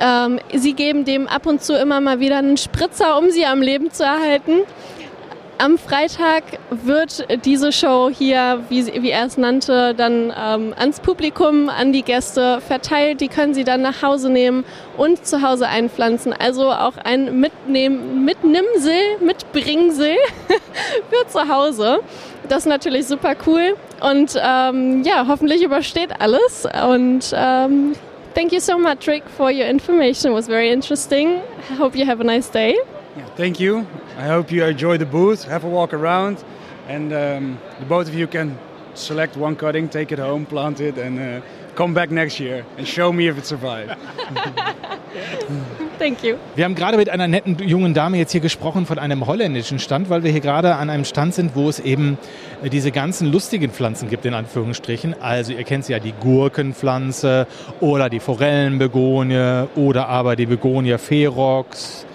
ähm, sie geben dem ab und zu immer mal wieder einen Spritzer, um sie am Leben zu erhalten. Am Freitag wird diese Show hier, wie, wie er es nannte, dann ähm, ans Publikum, an die Gäste verteilt. Die können sie dann nach Hause nehmen und zu Hause einpflanzen. Also auch ein Mitnehmen, Mitnimmsel, Mitbringsel für zu Hause. Das ist natürlich super cool und ähm, ja, hoffentlich übersteht alles. Und ähm, thank you so much, Rick, for your information. It was very interesting. I hope you have a nice day. Yeah, thank you. I hope you enjoy the booth, have a walk around, and um, the both of you can select one cutting, take it home, plant it, and uh, come back next year and show me if it survived. Thank you. Wir haben gerade mit einer netten jungen Dame jetzt hier gesprochen von einem holländischen Stand, weil wir hier gerade an einem Stand sind, wo es eben äh, diese ganzen lustigen Pflanzen gibt, in Anführungsstrichen. Also ihr kennt sie ja, die Gurkenpflanze oder die Forellenbegonie oder aber die Begonie ferox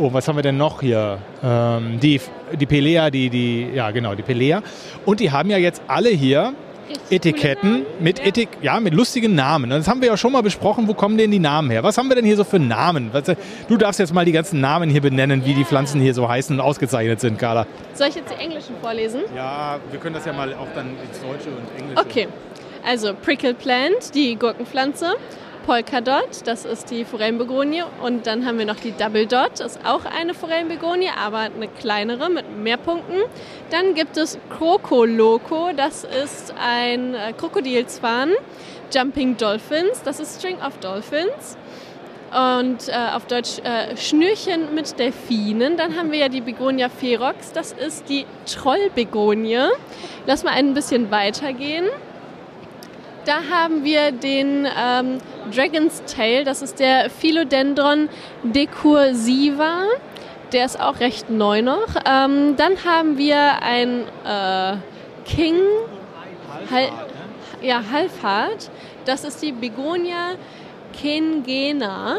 Oh, was haben wir denn noch hier? Ähm, die, die Pelea, die, die, ja genau, die Pelea. Und die haben ja jetzt alle hier Etiketten mit, Etik ja, mit lustigen Namen. Das haben wir ja schon mal besprochen. Wo kommen denn die Namen her? Was haben wir denn hier so für Namen? Was, du darfst jetzt mal die ganzen Namen hier benennen, wie die Pflanzen hier so heißen und ausgezeichnet sind, Carla. Soll ich jetzt die englischen vorlesen? Ja, wir können das ja mal auch dann ins Deutsche und Englische. Okay. Also Prickle Plant, die Gurkenpflanze. Polkadot, das ist die Forellenbegonie. Und dann haben wir noch die Double Dot, das ist auch eine Forellenbegonie, aber eine kleinere mit mehr Punkten. Dann gibt es Krokoloco, das ist ein äh, Krokodilzwan. Jumping Dolphins, das ist String of Dolphins. Und äh, auf Deutsch äh, Schnürchen mit Delfinen. Dann haben wir ja die Begonia ferox, das ist die Trollbegonie. Lass mal ein bisschen weitergehen. Da haben wir den ähm, Dragon's Tail, das ist der Philodendron decursiva. Der ist auch recht neu noch. Ähm, dann haben wir ein äh, King Hal ja, Halfhart. Das ist die Begonia Kengena.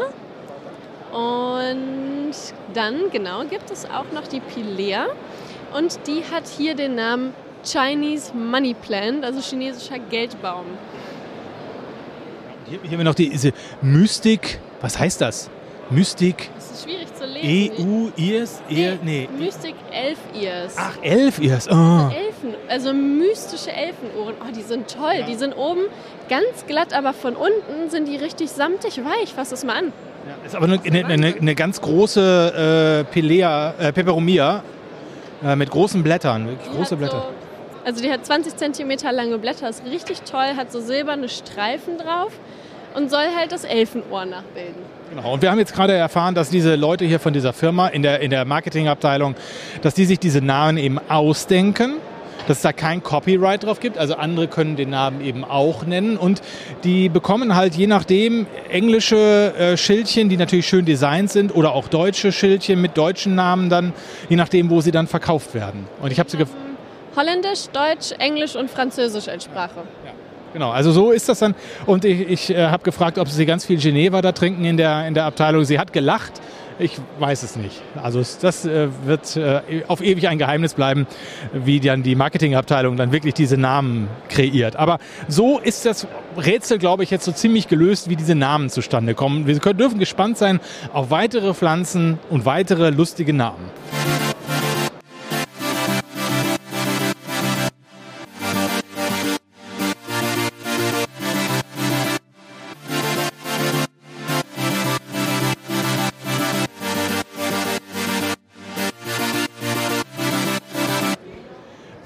Und dann, genau, gibt es auch noch die Pilea. Und die hat hier den Namen Chinese Money Plant, also chinesischer Geldbaum. Hier, hier haben wir noch diese Mystik. Was heißt das? Mystik. Das ist schwierig zu lesen. EU, Ears, nee, nee. Mystik Elf Ears. Ach, Elf Ears. Oh. Also Elfen, also mystische Elfenohren. Oh, die sind toll. Ja. Die sind oben ganz glatt, aber von unten sind die richtig samtig weich. Fass das mal an. Ja, ist aber eine, eine, eine, eine ganz große äh, Pelea, äh, Peperomia äh, mit großen Blättern. Die große Blätter. So, also die hat 20 cm lange Blätter, ist richtig toll, hat so silberne Streifen drauf und soll halt das Elfenohr nachbilden. Genau, und wir haben jetzt gerade erfahren, dass diese Leute hier von dieser Firma in der, in der Marketingabteilung, dass die sich diese Namen eben ausdenken dass es da kein Copyright drauf gibt. Also andere können den Namen eben auch nennen. Und die bekommen halt je nachdem englische äh, Schildchen, die natürlich schön designt sind, oder auch deutsche Schildchen mit deutschen Namen dann, je nachdem, wo sie dann verkauft werden. Und ich habe sie ähm, Holländisch, Deutsch, Englisch und Französisch als Sprache. Ja. Genau, also so ist das dann. Und ich, ich äh, habe gefragt, ob sie ganz viel Geneva da trinken in der, in der Abteilung. Sie hat gelacht. Ich weiß es nicht. Also das äh, wird äh, auf ewig ein Geheimnis bleiben, wie dann die Marketingabteilung dann wirklich diese Namen kreiert. Aber so ist das Rätsel, glaube ich, jetzt so ziemlich gelöst, wie diese Namen zustande kommen. Wir können, dürfen gespannt sein auf weitere Pflanzen und weitere lustige Namen.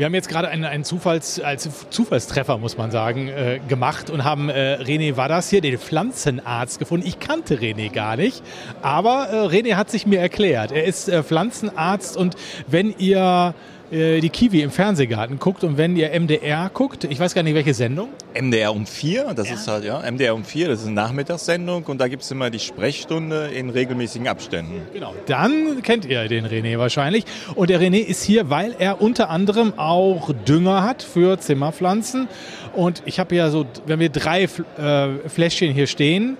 Wir haben jetzt gerade einen, einen Zufalls, als Zufallstreffer, muss man sagen, äh, gemacht und haben äh, René Wadas hier, den Pflanzenarzt, gefunden. Ich kannte René gar nicht, aber äh, René hat sich mir erklärt. Er ist äh, Pflanzenarzt und wenn ihr äh, die Kiwi im Fernsehgarten guckt und wenn ihr MDR guckt, ich weiß gar nicht, welche Sendung? MDR um vier, das ja. ist halt, ja, MDR um vier, das ist eine Nachmittagssendung und da gibt es immer die Sprechstunde in regelmäßigen Abständen. Genau, dann kennt ihr den René wahrscheinlich. Und der René ist hier, weil er unter anderem auch Dünger hat für Zimmerpflanzen. Und ich habe ja so, wenn wir drei äh, Fläschchen hier stehen,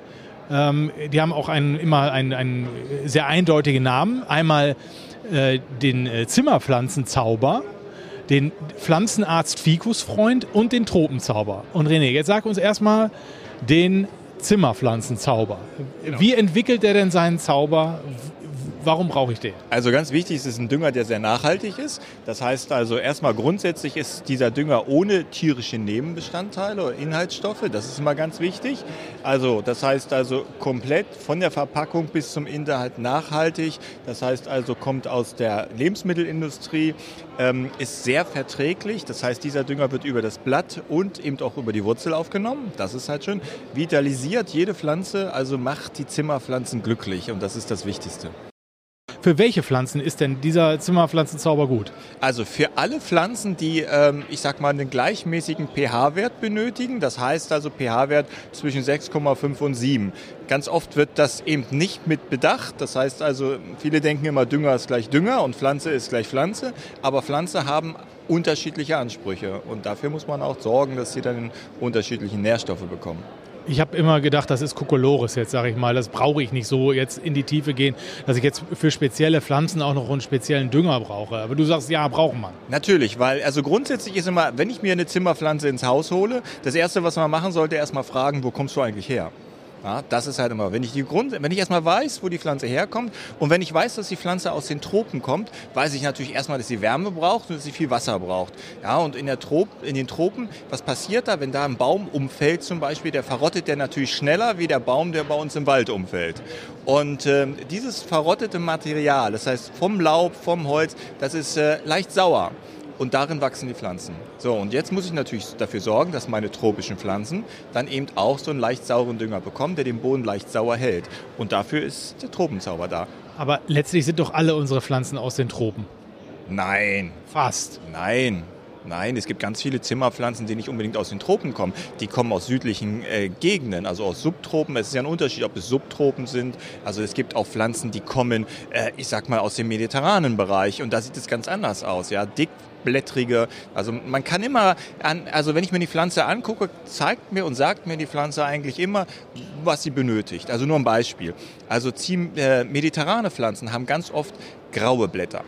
ähm, die haben auch einen, immer einen, einen sehr eindeutigen Namen. Einmal äh, den äh, Zimmerpflanzenzauber, den Pflanzenarzt Fikusfreund und den Tropenzauber. Und René, jetzt sag uns erstmal den Zimmerpflanzenzauber. Wie entwickelt er denn seinen Zauber? Warum brauche ich den? Also ganz wichtig, es ist ein Dünger, der sehr nachhaltig ist. Das heißt also erstmal grundsätzlich ist dieser Dünger ohne tierische Nebenbestandteile oder Inhaltsstoffe. Das ist immer ganz wichtig. Also das heißt also komplett von der Verpackung bis zum Inhalt nachhaltig. Das heißt also kommt aus der Lebensmittelindustrie, ähm, ist sehr verträglich. Das heißt dieser Dünger wird über das Blatt und eben auch über die Wurzel aufgenommen. Das ist halt schön. Vitalisiert jede Pflanze, also macht die Zimmerpflanzen glücklich und das ist das Wichtigste. Für welche Pflanzen ist denn dieser Zimmerpflanzenzauber gut? Also für alle Pflanzen, die, ähm, ich sag mal, einen gleichmäßigen pH-Wert benötigen, das heißt also pH-Wert zwischen 6,5 und 7. Ganz oft wird das eben nicht mit bedacht. Das heißt also, viele denken immer, Dünger ist gleich Dünger und Pflanze ist gleich Pflanze. Aber Pflanzen haben unterschiedliche Ansprüche und dafür muss man auch sorgen, dass sie dann unterschiedliche Nährstoffe bekommen. Ich habe immer gedacht, das ist Kokolores jetzt, sage ich mal. Das brauche ich nicht so jetzt in die Tiefe gehen, dass ich jetzt für spezielle Pflanzen auch noch einen speziellen Dünger brauche. Aber du sagst, ja, braucht man. Natürlich, weil also grundsätzlich ist immer, wenn ich mir eine Zimmerpflanze ins Haus hole, das Erste, was man machen sollte, erstmal fragen, wo kommst du eigentlich her? Ja, das ist halt immer, wenn ich die Grund, wenn ich erstmal weiß, wo die Pflanze herkommt und wenn ich weiß, dass die Pflanze aus den Tropen kommt, weiß ich natürlich erstmal, dass sie Wärme braucht und dass sie viel Wasser braucht. Ja, und in, der Trop, in den Tropen, was passiert da, wenn da ein Baum umfällt zum Beispiel, der verrottet der natürlich schneller wie der Baum, der bei uns im Wald umfällt. Und äh, dieses verrottete Material, das heißt vom Laub, vom Holz, das ist äh, leicht sauer und darin wachsen die Pflanzen. So, und jetzt muss ich natürlich dafür sorgen, dass meine tropischen Pflanzen dann eben auch so einen leicht sauren Dünger bekommen, der den Boden leicht sauer hält. Und dafür ist der Tropenzauber da. Aber letztlich sind doch alle unsere Pflanzen aus den Tropen. Nein. Fast. Nein. Nein, es gibt ganz viele Zimmerpflanzen, die nicht unbedingt aus den Tropen kommen. Die kommen aus südlichen äh, Gegenden, also aus Subtropen. Es ist ja ein Unterschied, ob es Subtropen sind. Also es gibt auch Pflanzen, die kommen, äh, ich sag mal, aus dem mediterranen Bereich. Und da sieht es ganz anders aus. Ja, dickblättrige. Also man kann immer, an, also wenn ich mir die Pflanze angucke, zeigt mir und sagt mir die Pflanze eigentlich immer, was sie benötigt. Also nur ein Beispiel. Also äh, mediterrane Pflanzen haben ganz oft graue Blätter.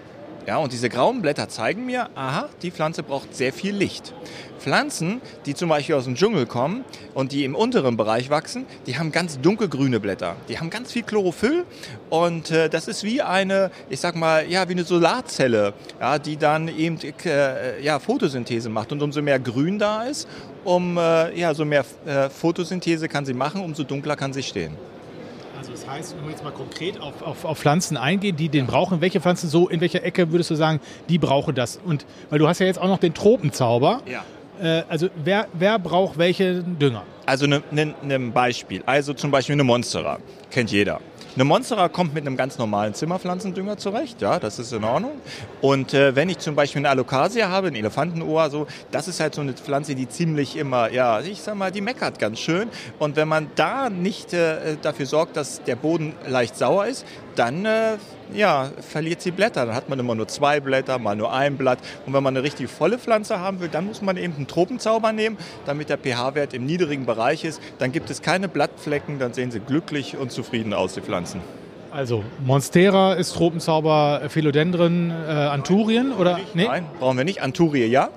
Ja, und diese grauen Blätter zeigen mir, aha, die Pflanze braucht sehr viel Licht. Pflanzen, die zum Beispiel aus dem Dschungel kommen und die im unteren Bereich wachsen, die haben ganz dunkelgrüne Blätter. Die haben ganz viel Chlorophyll und äh, das ist wie eine, ich sag mal, ja, wie eine Solarzelle, ja, die dann eben äh, ja, Photosynthese macht. Und umso mehr Grün da ist, um, äh, ja, so mehr äh, Photosynthese kann sie machen, umso dunkler kann sie stehen. Also das heißt, wenn wir jetzt mal konkret auf, auf, auf, Pflanzen eingehen, die den brauchen, welche Pflanzen so, in welcher Ecke würdest du sagen, die brauchen das? Und weil du hast ja jetzt auch noch den Tropenzauber. Ja. Äh, also wer, wer braucht welche Dünger? Also ein ne, ne, ne Beispiel. Also zum Beispiel eine Monstera. Kennt jeder. Eine Monstera kommt mit einem ganz normalen Zimmerpflanzendünger zurecht, ja, das ist in Ordnung. Und äh, wenn ich zum Beispiel eine Alocasia habe, ein Elefantenohr, so, das ist halt so eine Pflanze, die ziemlich immer, ja, ich sag mal, die meckert ganz schön. Und wenn man da nicht äh, dafür sorgt, dass der Boden leicht sauer ist, dann äh, ja, verliert sie Blätter. Dann hat man immer nur zwei Blätter, mal nur ein Blatt. Und wenn man eine richtig volle Pflanze haben will, dann muss man eben einen Tropenzauber nehmen, damit der pH-Wert im niedrigen Bereich ist. Dann gibt es keine Blattflecken, dann sehen sie glücklich und zufrieden aus, die Pflanzen. Also Monstera ist Tropenzauber, Philodendron, äh, Anturien oder? Nee? Nein, brauchen wir nicht. Anturie ja.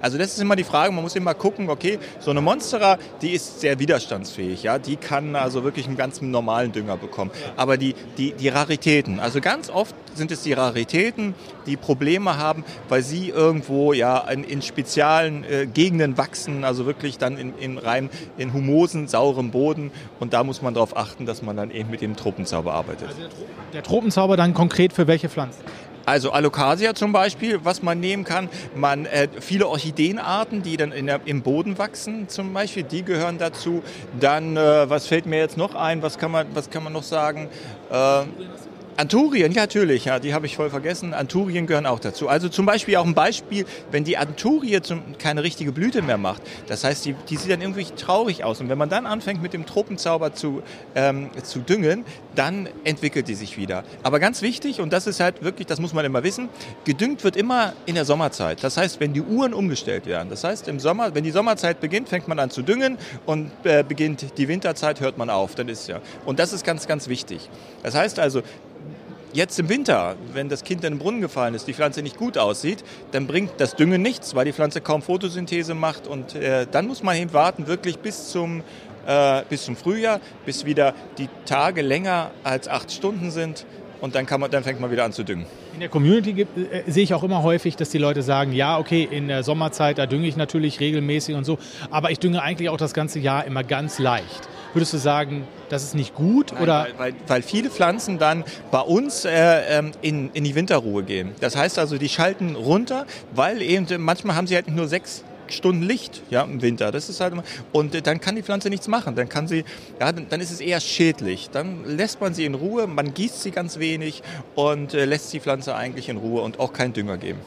Also das ist immer die Frage, man muss immer gucken, okay, so eine Monstera, die ist sehr widerstandsfähig, ja, die kann also wirklich einen ganz normalen Dünger bekommen. Aber die, die, die Raritäten, also ganz oft sind es die Raritäten, die Probleme haben, weil sie irgendwo ja in, in speziellen äh, Gegenden wachsen, also wirklich dann in, in rein in humosen, saurem Boden und da muss man darauf achten, dass man dann eben mit dem Tropenzauber arbeitet. Also der, der Tropenzauber dann konkret für welche Pflanzen? Also Alocasia zum Beispiel, was man nehmen kann. Man, äh, viele Orchideenarten, die dann der, im Boden wachsen zum Beispiel, die gehören dazu. Dann, äh, was fällt mir jetzt noch ein, was kann man, was kann man noch sagen? Äh, Anturien, ja, natürlich, ja, die habe ich voll vergessen. Anturien gehören auch dazu. Also zum Beispiel auch ein Beispiel, wenn die Anturie zum, keine richtige Blüte mehr macht, das heißt, die, die sieht dann irgendwie traurig aus. Und wenn man dann anfängt mit dem Tropenzauber zu, ähm, zu düngen, dann entwickelt die sich wieder. Aber ganz wichtig, und das ist halt wirklich, das muss man immer wissen, gedüngt wird immer in der Sommerzeit. Das heißt, wenn die Uhren umgestellt werden. Das heißt, im Sommer, wenn die Sommerzeit beginnt, fängt man an zu düngen und äh, beginnt die Winterzeit, hört man auf. Dann ist ja. Und das ist ganz, ganz wichtig. Das heißt also, jetzt im Winter, wenn das Kind in den Brunnen gefallen ist, die Pflanze nicht gut aussieht, dann bringt das Düngen nichts, weil die Pflanze kaum Photosynthese macht. Und äh, dann muss man eben warten, wirklich bis zum, äh, bis zum Frühjahr, bis wieder die Tage länger als acht Stunden sind. Und dann, kann man, dann fängt man wieder an zu düngen. In der Community gibt, äh, sehe ich auch immer häufig, dass die Leute sagen, ja, okay, in der Sommerzeit, da dünge ich natürlich regelmäßig und so, aber ich dünge eigentlich auch das ganze Jahr immer ganz leicht. Würdest du sagen, das ist nicht gut? Nein, oder? Weil, weil, weil viele Pflanzen dann bei uns äh, ähm, in, in die Winterruhe gehen. Das heißt also, die schalten runter, weil eben manchmal haben sie halt nur sechs Stunden Licht ja, im Winter. Das ist halt immer, und äh, dann kann die Pflanze nichts machen. Dann kann sie, ja, dann ist es eher schädlich. Dann lässt man sie in Ruhe, man gießt sie ganz wenig und äh, lässt die Pflanze eigentlich in Ruhe und auch keinen Dünger geben.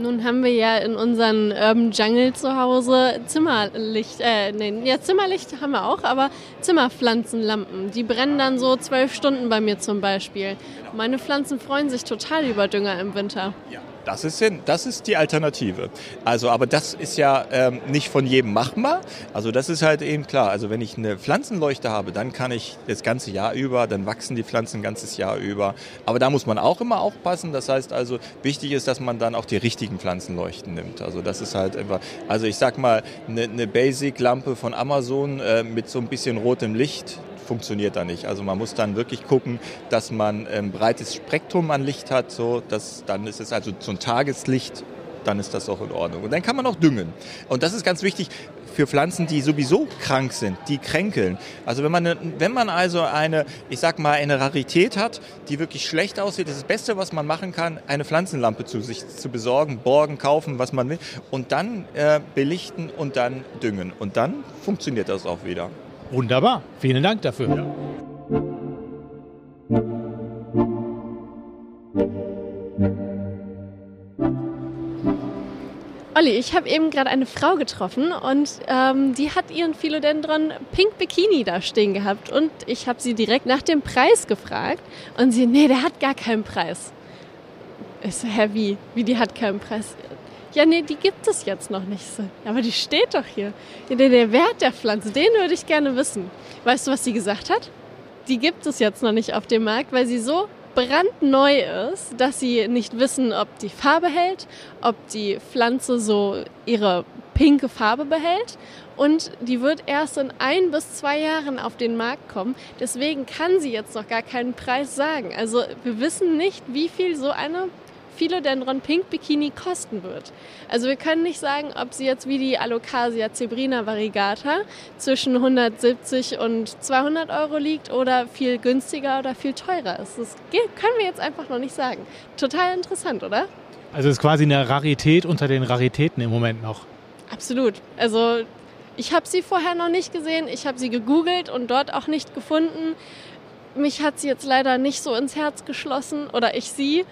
Nun haben wir ja in unserem Urban Jungle zu Hause Zimmerlicht, äh, nee, ja, Zimmerlicht haben wir auch, aber Zimmerpflanzenlampen. Die brennen dann so zwölf Stunden bei mir zum Beispiel. Meine Pflanzen freuen sich total über Dünger im Winter. Ja. Das ist, das ist die Alternative. Also, aber das ist ja ähm, nicht von jedem machbar. Also das ist halt eben klar. Also wenn ich eine Pflanzenleuchte habe, dann kann ich das ganze Jahr über, dann wachsen die Pflanzen ein ganzes Jahr über. Aber da muss man auch immer aufpassen. Das heißt also, wichtig ist, dass man dann auch die richtigen Pflanzenleuchten nimmt. Also das ist halt einfach, also ich sag mal, eine, eine Basic-Lampe von Amazon äh, mit so ein bisschen rotem Licht, funktioniert da nicht. Also man muss dann wirklich gucken, dass man ein breites Spektrum an Licht hat. So, dass, dann ist es also so ein Tageslicht, dann ist das auch in Ordnung. Und dann kann man auch düngen. Und das ist ganz wichtig für Pflanzen, die sowieso krank sind, die kränkeln. Also wenn man, wenn man also eine, ich sag mal, eine Rarität hat, die wirklich schlecht aussieht, ist das Beste, was man machen kann, eine Pflanzenlampe zu sich zu besorgen, borgen, kaufen, was man will, und dann äh, belichten und dann düngen. Und dann funktioniert das auch wieder. Wunderbar. Vielen Dank dafür. Ja. Olli, ich habe eben gerade eine Frau getroffen und ähm, die hat ihren Philodendron Pink Bikini da stehen gehabt und ich habe sie direkt nach dem Preis gefragt und sie, nee, der hat gar keinen Preis. Ich so, hä, wie? Wie, die hat keinen Preis? Ja, nee, die gibt es jetzt noch nicht so. Aber die steht doch hier. Der Wert der Pflanze, den würde ich gerne wissen. Weißt du, was sie gesagt hat? Die gibt es jetzt noch nicht auf dem Markt, weil sie so brandneu ist, dass sie nicht wissen, ob die Farbe hält, ob die Pflanze so ihre pinke Farbe behält. Und die wird erst in ein bis zwei Jahren auf den Markt kommen. Deswegen kann sie jetzt noch gar keinen Preis sagen. Also wir wissen nicht, wie viel so eine Philodendron Pink Bikini kosten wird. Also wir können nicht sagen, ob sie jetzt wie die Alocasia zebrina variegata zwischen 170 und 200 Euro liegt oder viel günstiger oder viel teurer ist. Das können wir jetzt einfach noch nicht sagen. Total interessant, oder? Also es ist quasi eine Rarität unter den Raritäten im Moment noch. Absolut. Also ich habe sie vorher noch nicht gesehen, ich habe sie gegoogelt und dort auch nicht gefunden. Mich hat sie jetzt leider nicht so ins Herz geschlossen oder ich sie.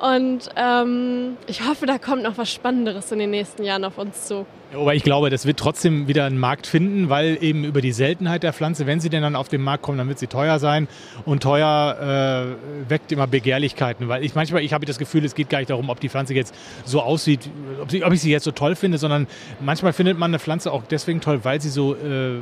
Und ähm, ich hoffe, da kommt noch was Spannenderes in den nächsten Jahren auf uns zu. Aber ich glaube, das wird trotzdem wieder einen Markt finden, weil eben über die Seltenheit der Pflanze, wenn sie denn dann auf den Markt kommt, dann wird sie teuer sein. Und teuer äh, weckt immer Begehrlichkeiten. Weil ich manchmal, ich habe das Gefühl, es geht gar nicht darum, ob die Pflanze jetzt so aussieht, ob, sie, ob ich sie jetzt so toll finde, sondern manchmal findet man eine Pflanze auch deswegen toll, weil sie so äh,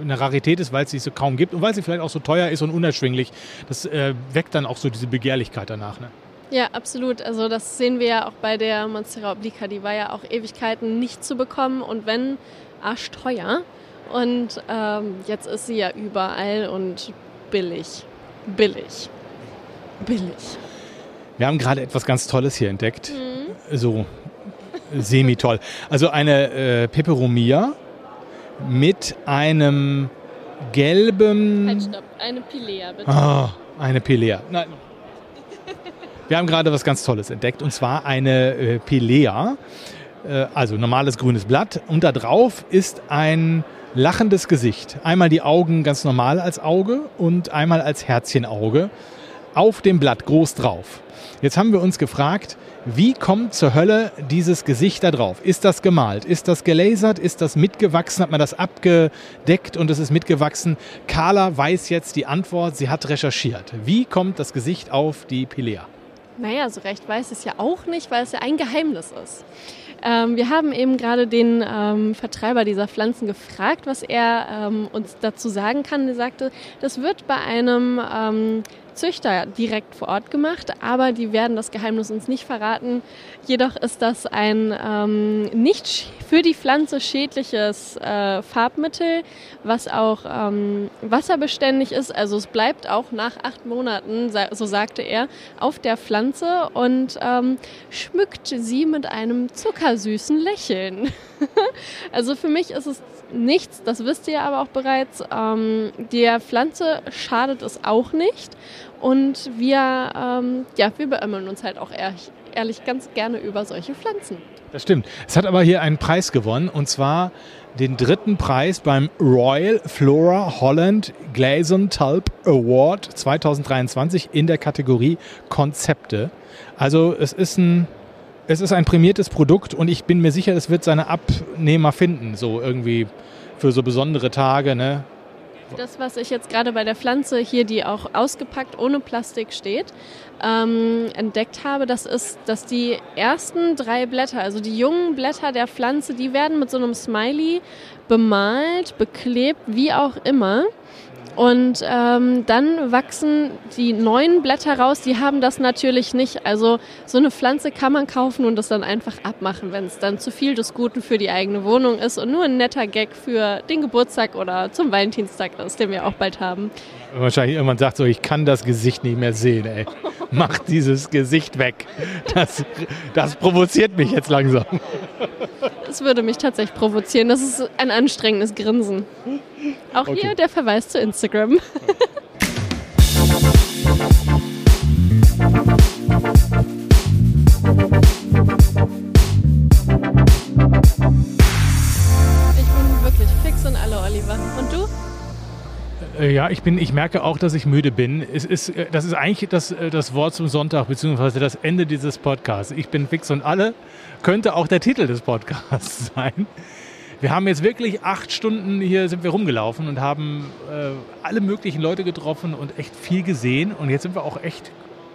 eine Rarität ist, weil es sie so kaum gibt und weil sie vielleicht auch so teuer ist und unerschwinglich. Das äh, weckt dann auch so diese Begehrlichkeit danach. Ne? Ja, absolut. Also das sehen wir ja auch bei der Monstera obliqua. Die war ja auch Ewigkeiten nicht zu bekommen und wenn, arschteuer. Und ähm, jetzt ist sie ja überall und billig. Billig. Billig. Wir haben gerade etwas ganz Tolles hier entdeckt. Mhm. So semi-toll. Also eine äh, Peperomia mit einem gelben... Halt, stopp. Eine Pilea, bitte. Ah, eine Pilea. Nein, wir haben gerade was ganz Tolles entdeckt und zwar eine äh, Pilea, äh, also normales grünes Blatt und da drauf ist ein lachendes Gesicht. Einmal die Augen ganz normal als Auge und einmal als Herzchenauge auf dem Blatt groß drauf. Jetzt haben wir uns gefragt, wie kommt zur Hölle dieses Gesicht da drauf? Ist das gemalt? Ist das gelasert? Ist das mitgewachsen? Hat man das abgedeckt und es ist mitgewachsen? Carla weiß jetzt die Antwort. Sie hat recherchiert. Wie kommt das Gesicht auf die Pilea? Naja, so recht weiß es ja auch nicht, weil es ja ein Geheimnis ist. Ähm, wir haben eben gerade den ähm, Vertreiber dieser Pflanzen gefragt, was er ähm, uns dazu sagen kann. Er sagte, das wird bei einem ähm, Züchter direkt vor Ort gemacht, aber die werden das Geheimnis uns nicht verraten. Jedoch ist das ein ähm, nicht für die Pflanze schädliches äh, Farbmittel, was auch ähm, wasserbeständig ist. Also es bleibt auch nach acht Monaten, so sagte er, auf der Pflanze und ähm, schmückt sie mit einem zuckersüßen Lächeln. also für mich ist es nichts, das wisst ihr aber auch bereits. Ähm, der Pflanze schadet es auch nicht. Und wir, ähm, ja, wir beömmeln uns halt auch ehrlich, ehrlich ganz gerne über solche Pflanzen. Das stimmt. Es hat aber hier einen Preis gewonnen und zwar den dritten Preis beim Royal Flora Holland Glazen Tulp Award 2023 in der Kategorie Konzepte. Also es ist ein es ist ein prämiertes Produkt und ich bin mir sicher, es wird seine Abnehmer finden, so irgendwie für so besondere Tage. Ne? Das, was ich jetzt gerade bei der Pflanze hier, die auch ausgepackt ohne Plastik steht, ähm, entdeckt habe, das ist, dass die ersten drei Blätter, also die jungen Blätter der Pflanze, die werden mit so einem Smiley bemalt, beklebt, wie auch immer. Und ähm, dann wachsen die neuen Blätter raus, die haben das natürlich nicht. Also so eine Pflanze kann man kaufen und das dann einfach abmachen, wenn es dann zu viel des Guten für die eigene Wohnung ist und nur ein netter Gag für den Geburtstag oder zum Valentinstag ist, den wir auch bald haben. Wahrscheinlich irgendwann sagt so, ich kann das Gesicht nicht mehr sehen, ey. Mach dieses Gesicht weg. Das, das provoziert mich jetzt langsam. Das würde mich tatsächlich provozieren. Das ist ein anstrengendes Grinsen. Auch okay. hier der Verweis zu Instagram. ja, ich bin, ich merke auch, dass ich müde bin. Es ist, äh, das ist eigentlich das, äh, das Wort zum Sonntag, beziehungsweise das Ende dieses Podcasts. Ich bin fix und alle könnte auch der Titel des Podcasts sein. Wir haben jetzt wirklich acht Stunden hier sind wir rumgelaufen und haben äh, alle möglichen Leute getroffen und echt viel gesehen. Und jetzt sind wir auch echt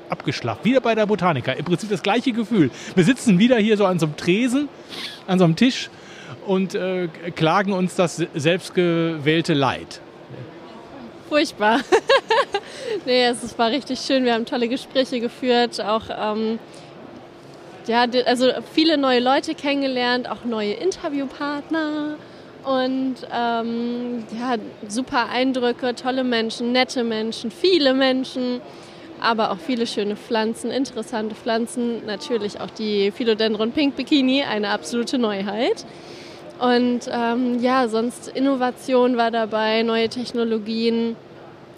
abgeschlacht. Wieder bei der Botanica. Im Prinzip das gleiche Gefühl. Wir sitzen wieder hier so an so einem Tresen, an so einem Tisch und äh, klagen uns das selbstgewählte Leid furchtbar. nee, es war richtig schön. Wir haben tolle Gespräche geführt, auch ähm, ja, also viele neue Leute kennengelernt, auch neue Interviewpartner und ähm, ja, super Eindrücke, tolle Menschen, nette Menschen, viele Menschen, aber auch viele schöne Pflanzen, interessante Pflanzen, natürlich auch die Philodendron Pink Bikini, eine absolute Neuheit. Und ähm, ja, sonst Innovation war dabei, neue Technologien,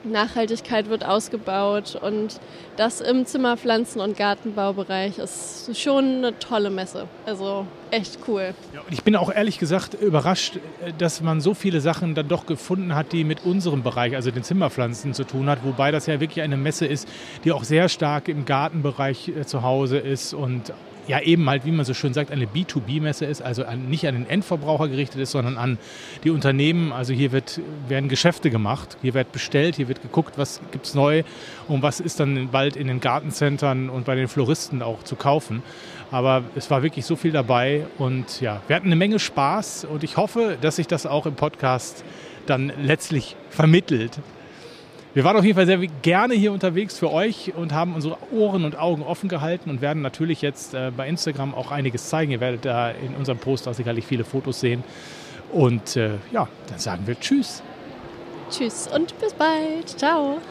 Nachhaltigkeit wird ausgebaut und das im Zimmerpflanzen- und Gartenbaubereich ist schon eine tolle Messe. Also echt cool. Ja, ich bin auch ehrlich gesagt überrascht, dass man so viele Sachen dann doch gefunden hat, die mit unserem Bereich, also den Zimmerpflanzen zu tun hat, wobei das ja wirklich eine Messe ist, die auch sehr stark im Gartenbereich äh, zu Hause ist und ja eben halt, wie man so schön sagt, eine B2B-Messe ist, also an, nicht an den Endverbraucher gerichtet ist, sondern an die Unternehmen. Also hier wird, werden Geschäfte gemacht, hier wird bestellt, hier wird geguckt, was gibt es neu und was ist dann bald in den Gartencentern und bei den Floristen auch zu kaufen. Aber es war wirklich so viel dabei und ja, wir hatten eine Menge Spaß und ich hoffe, dass sich das auch im Podcast dann letztlich vermittelt. Wir waren auf jeden Fall sehr gerne hier unterwegs für euch und haben unsere Ohren und Augen offen gehalten und werden natürlich jetzt äh, bei Instagram auch einiges zeigen. Ihr werdet da in unserem Post auch sicherlich viele Fotos sehen. Und äh, ja, dann sagen wir Tschüss. Tschüss und bis bald. Ciao.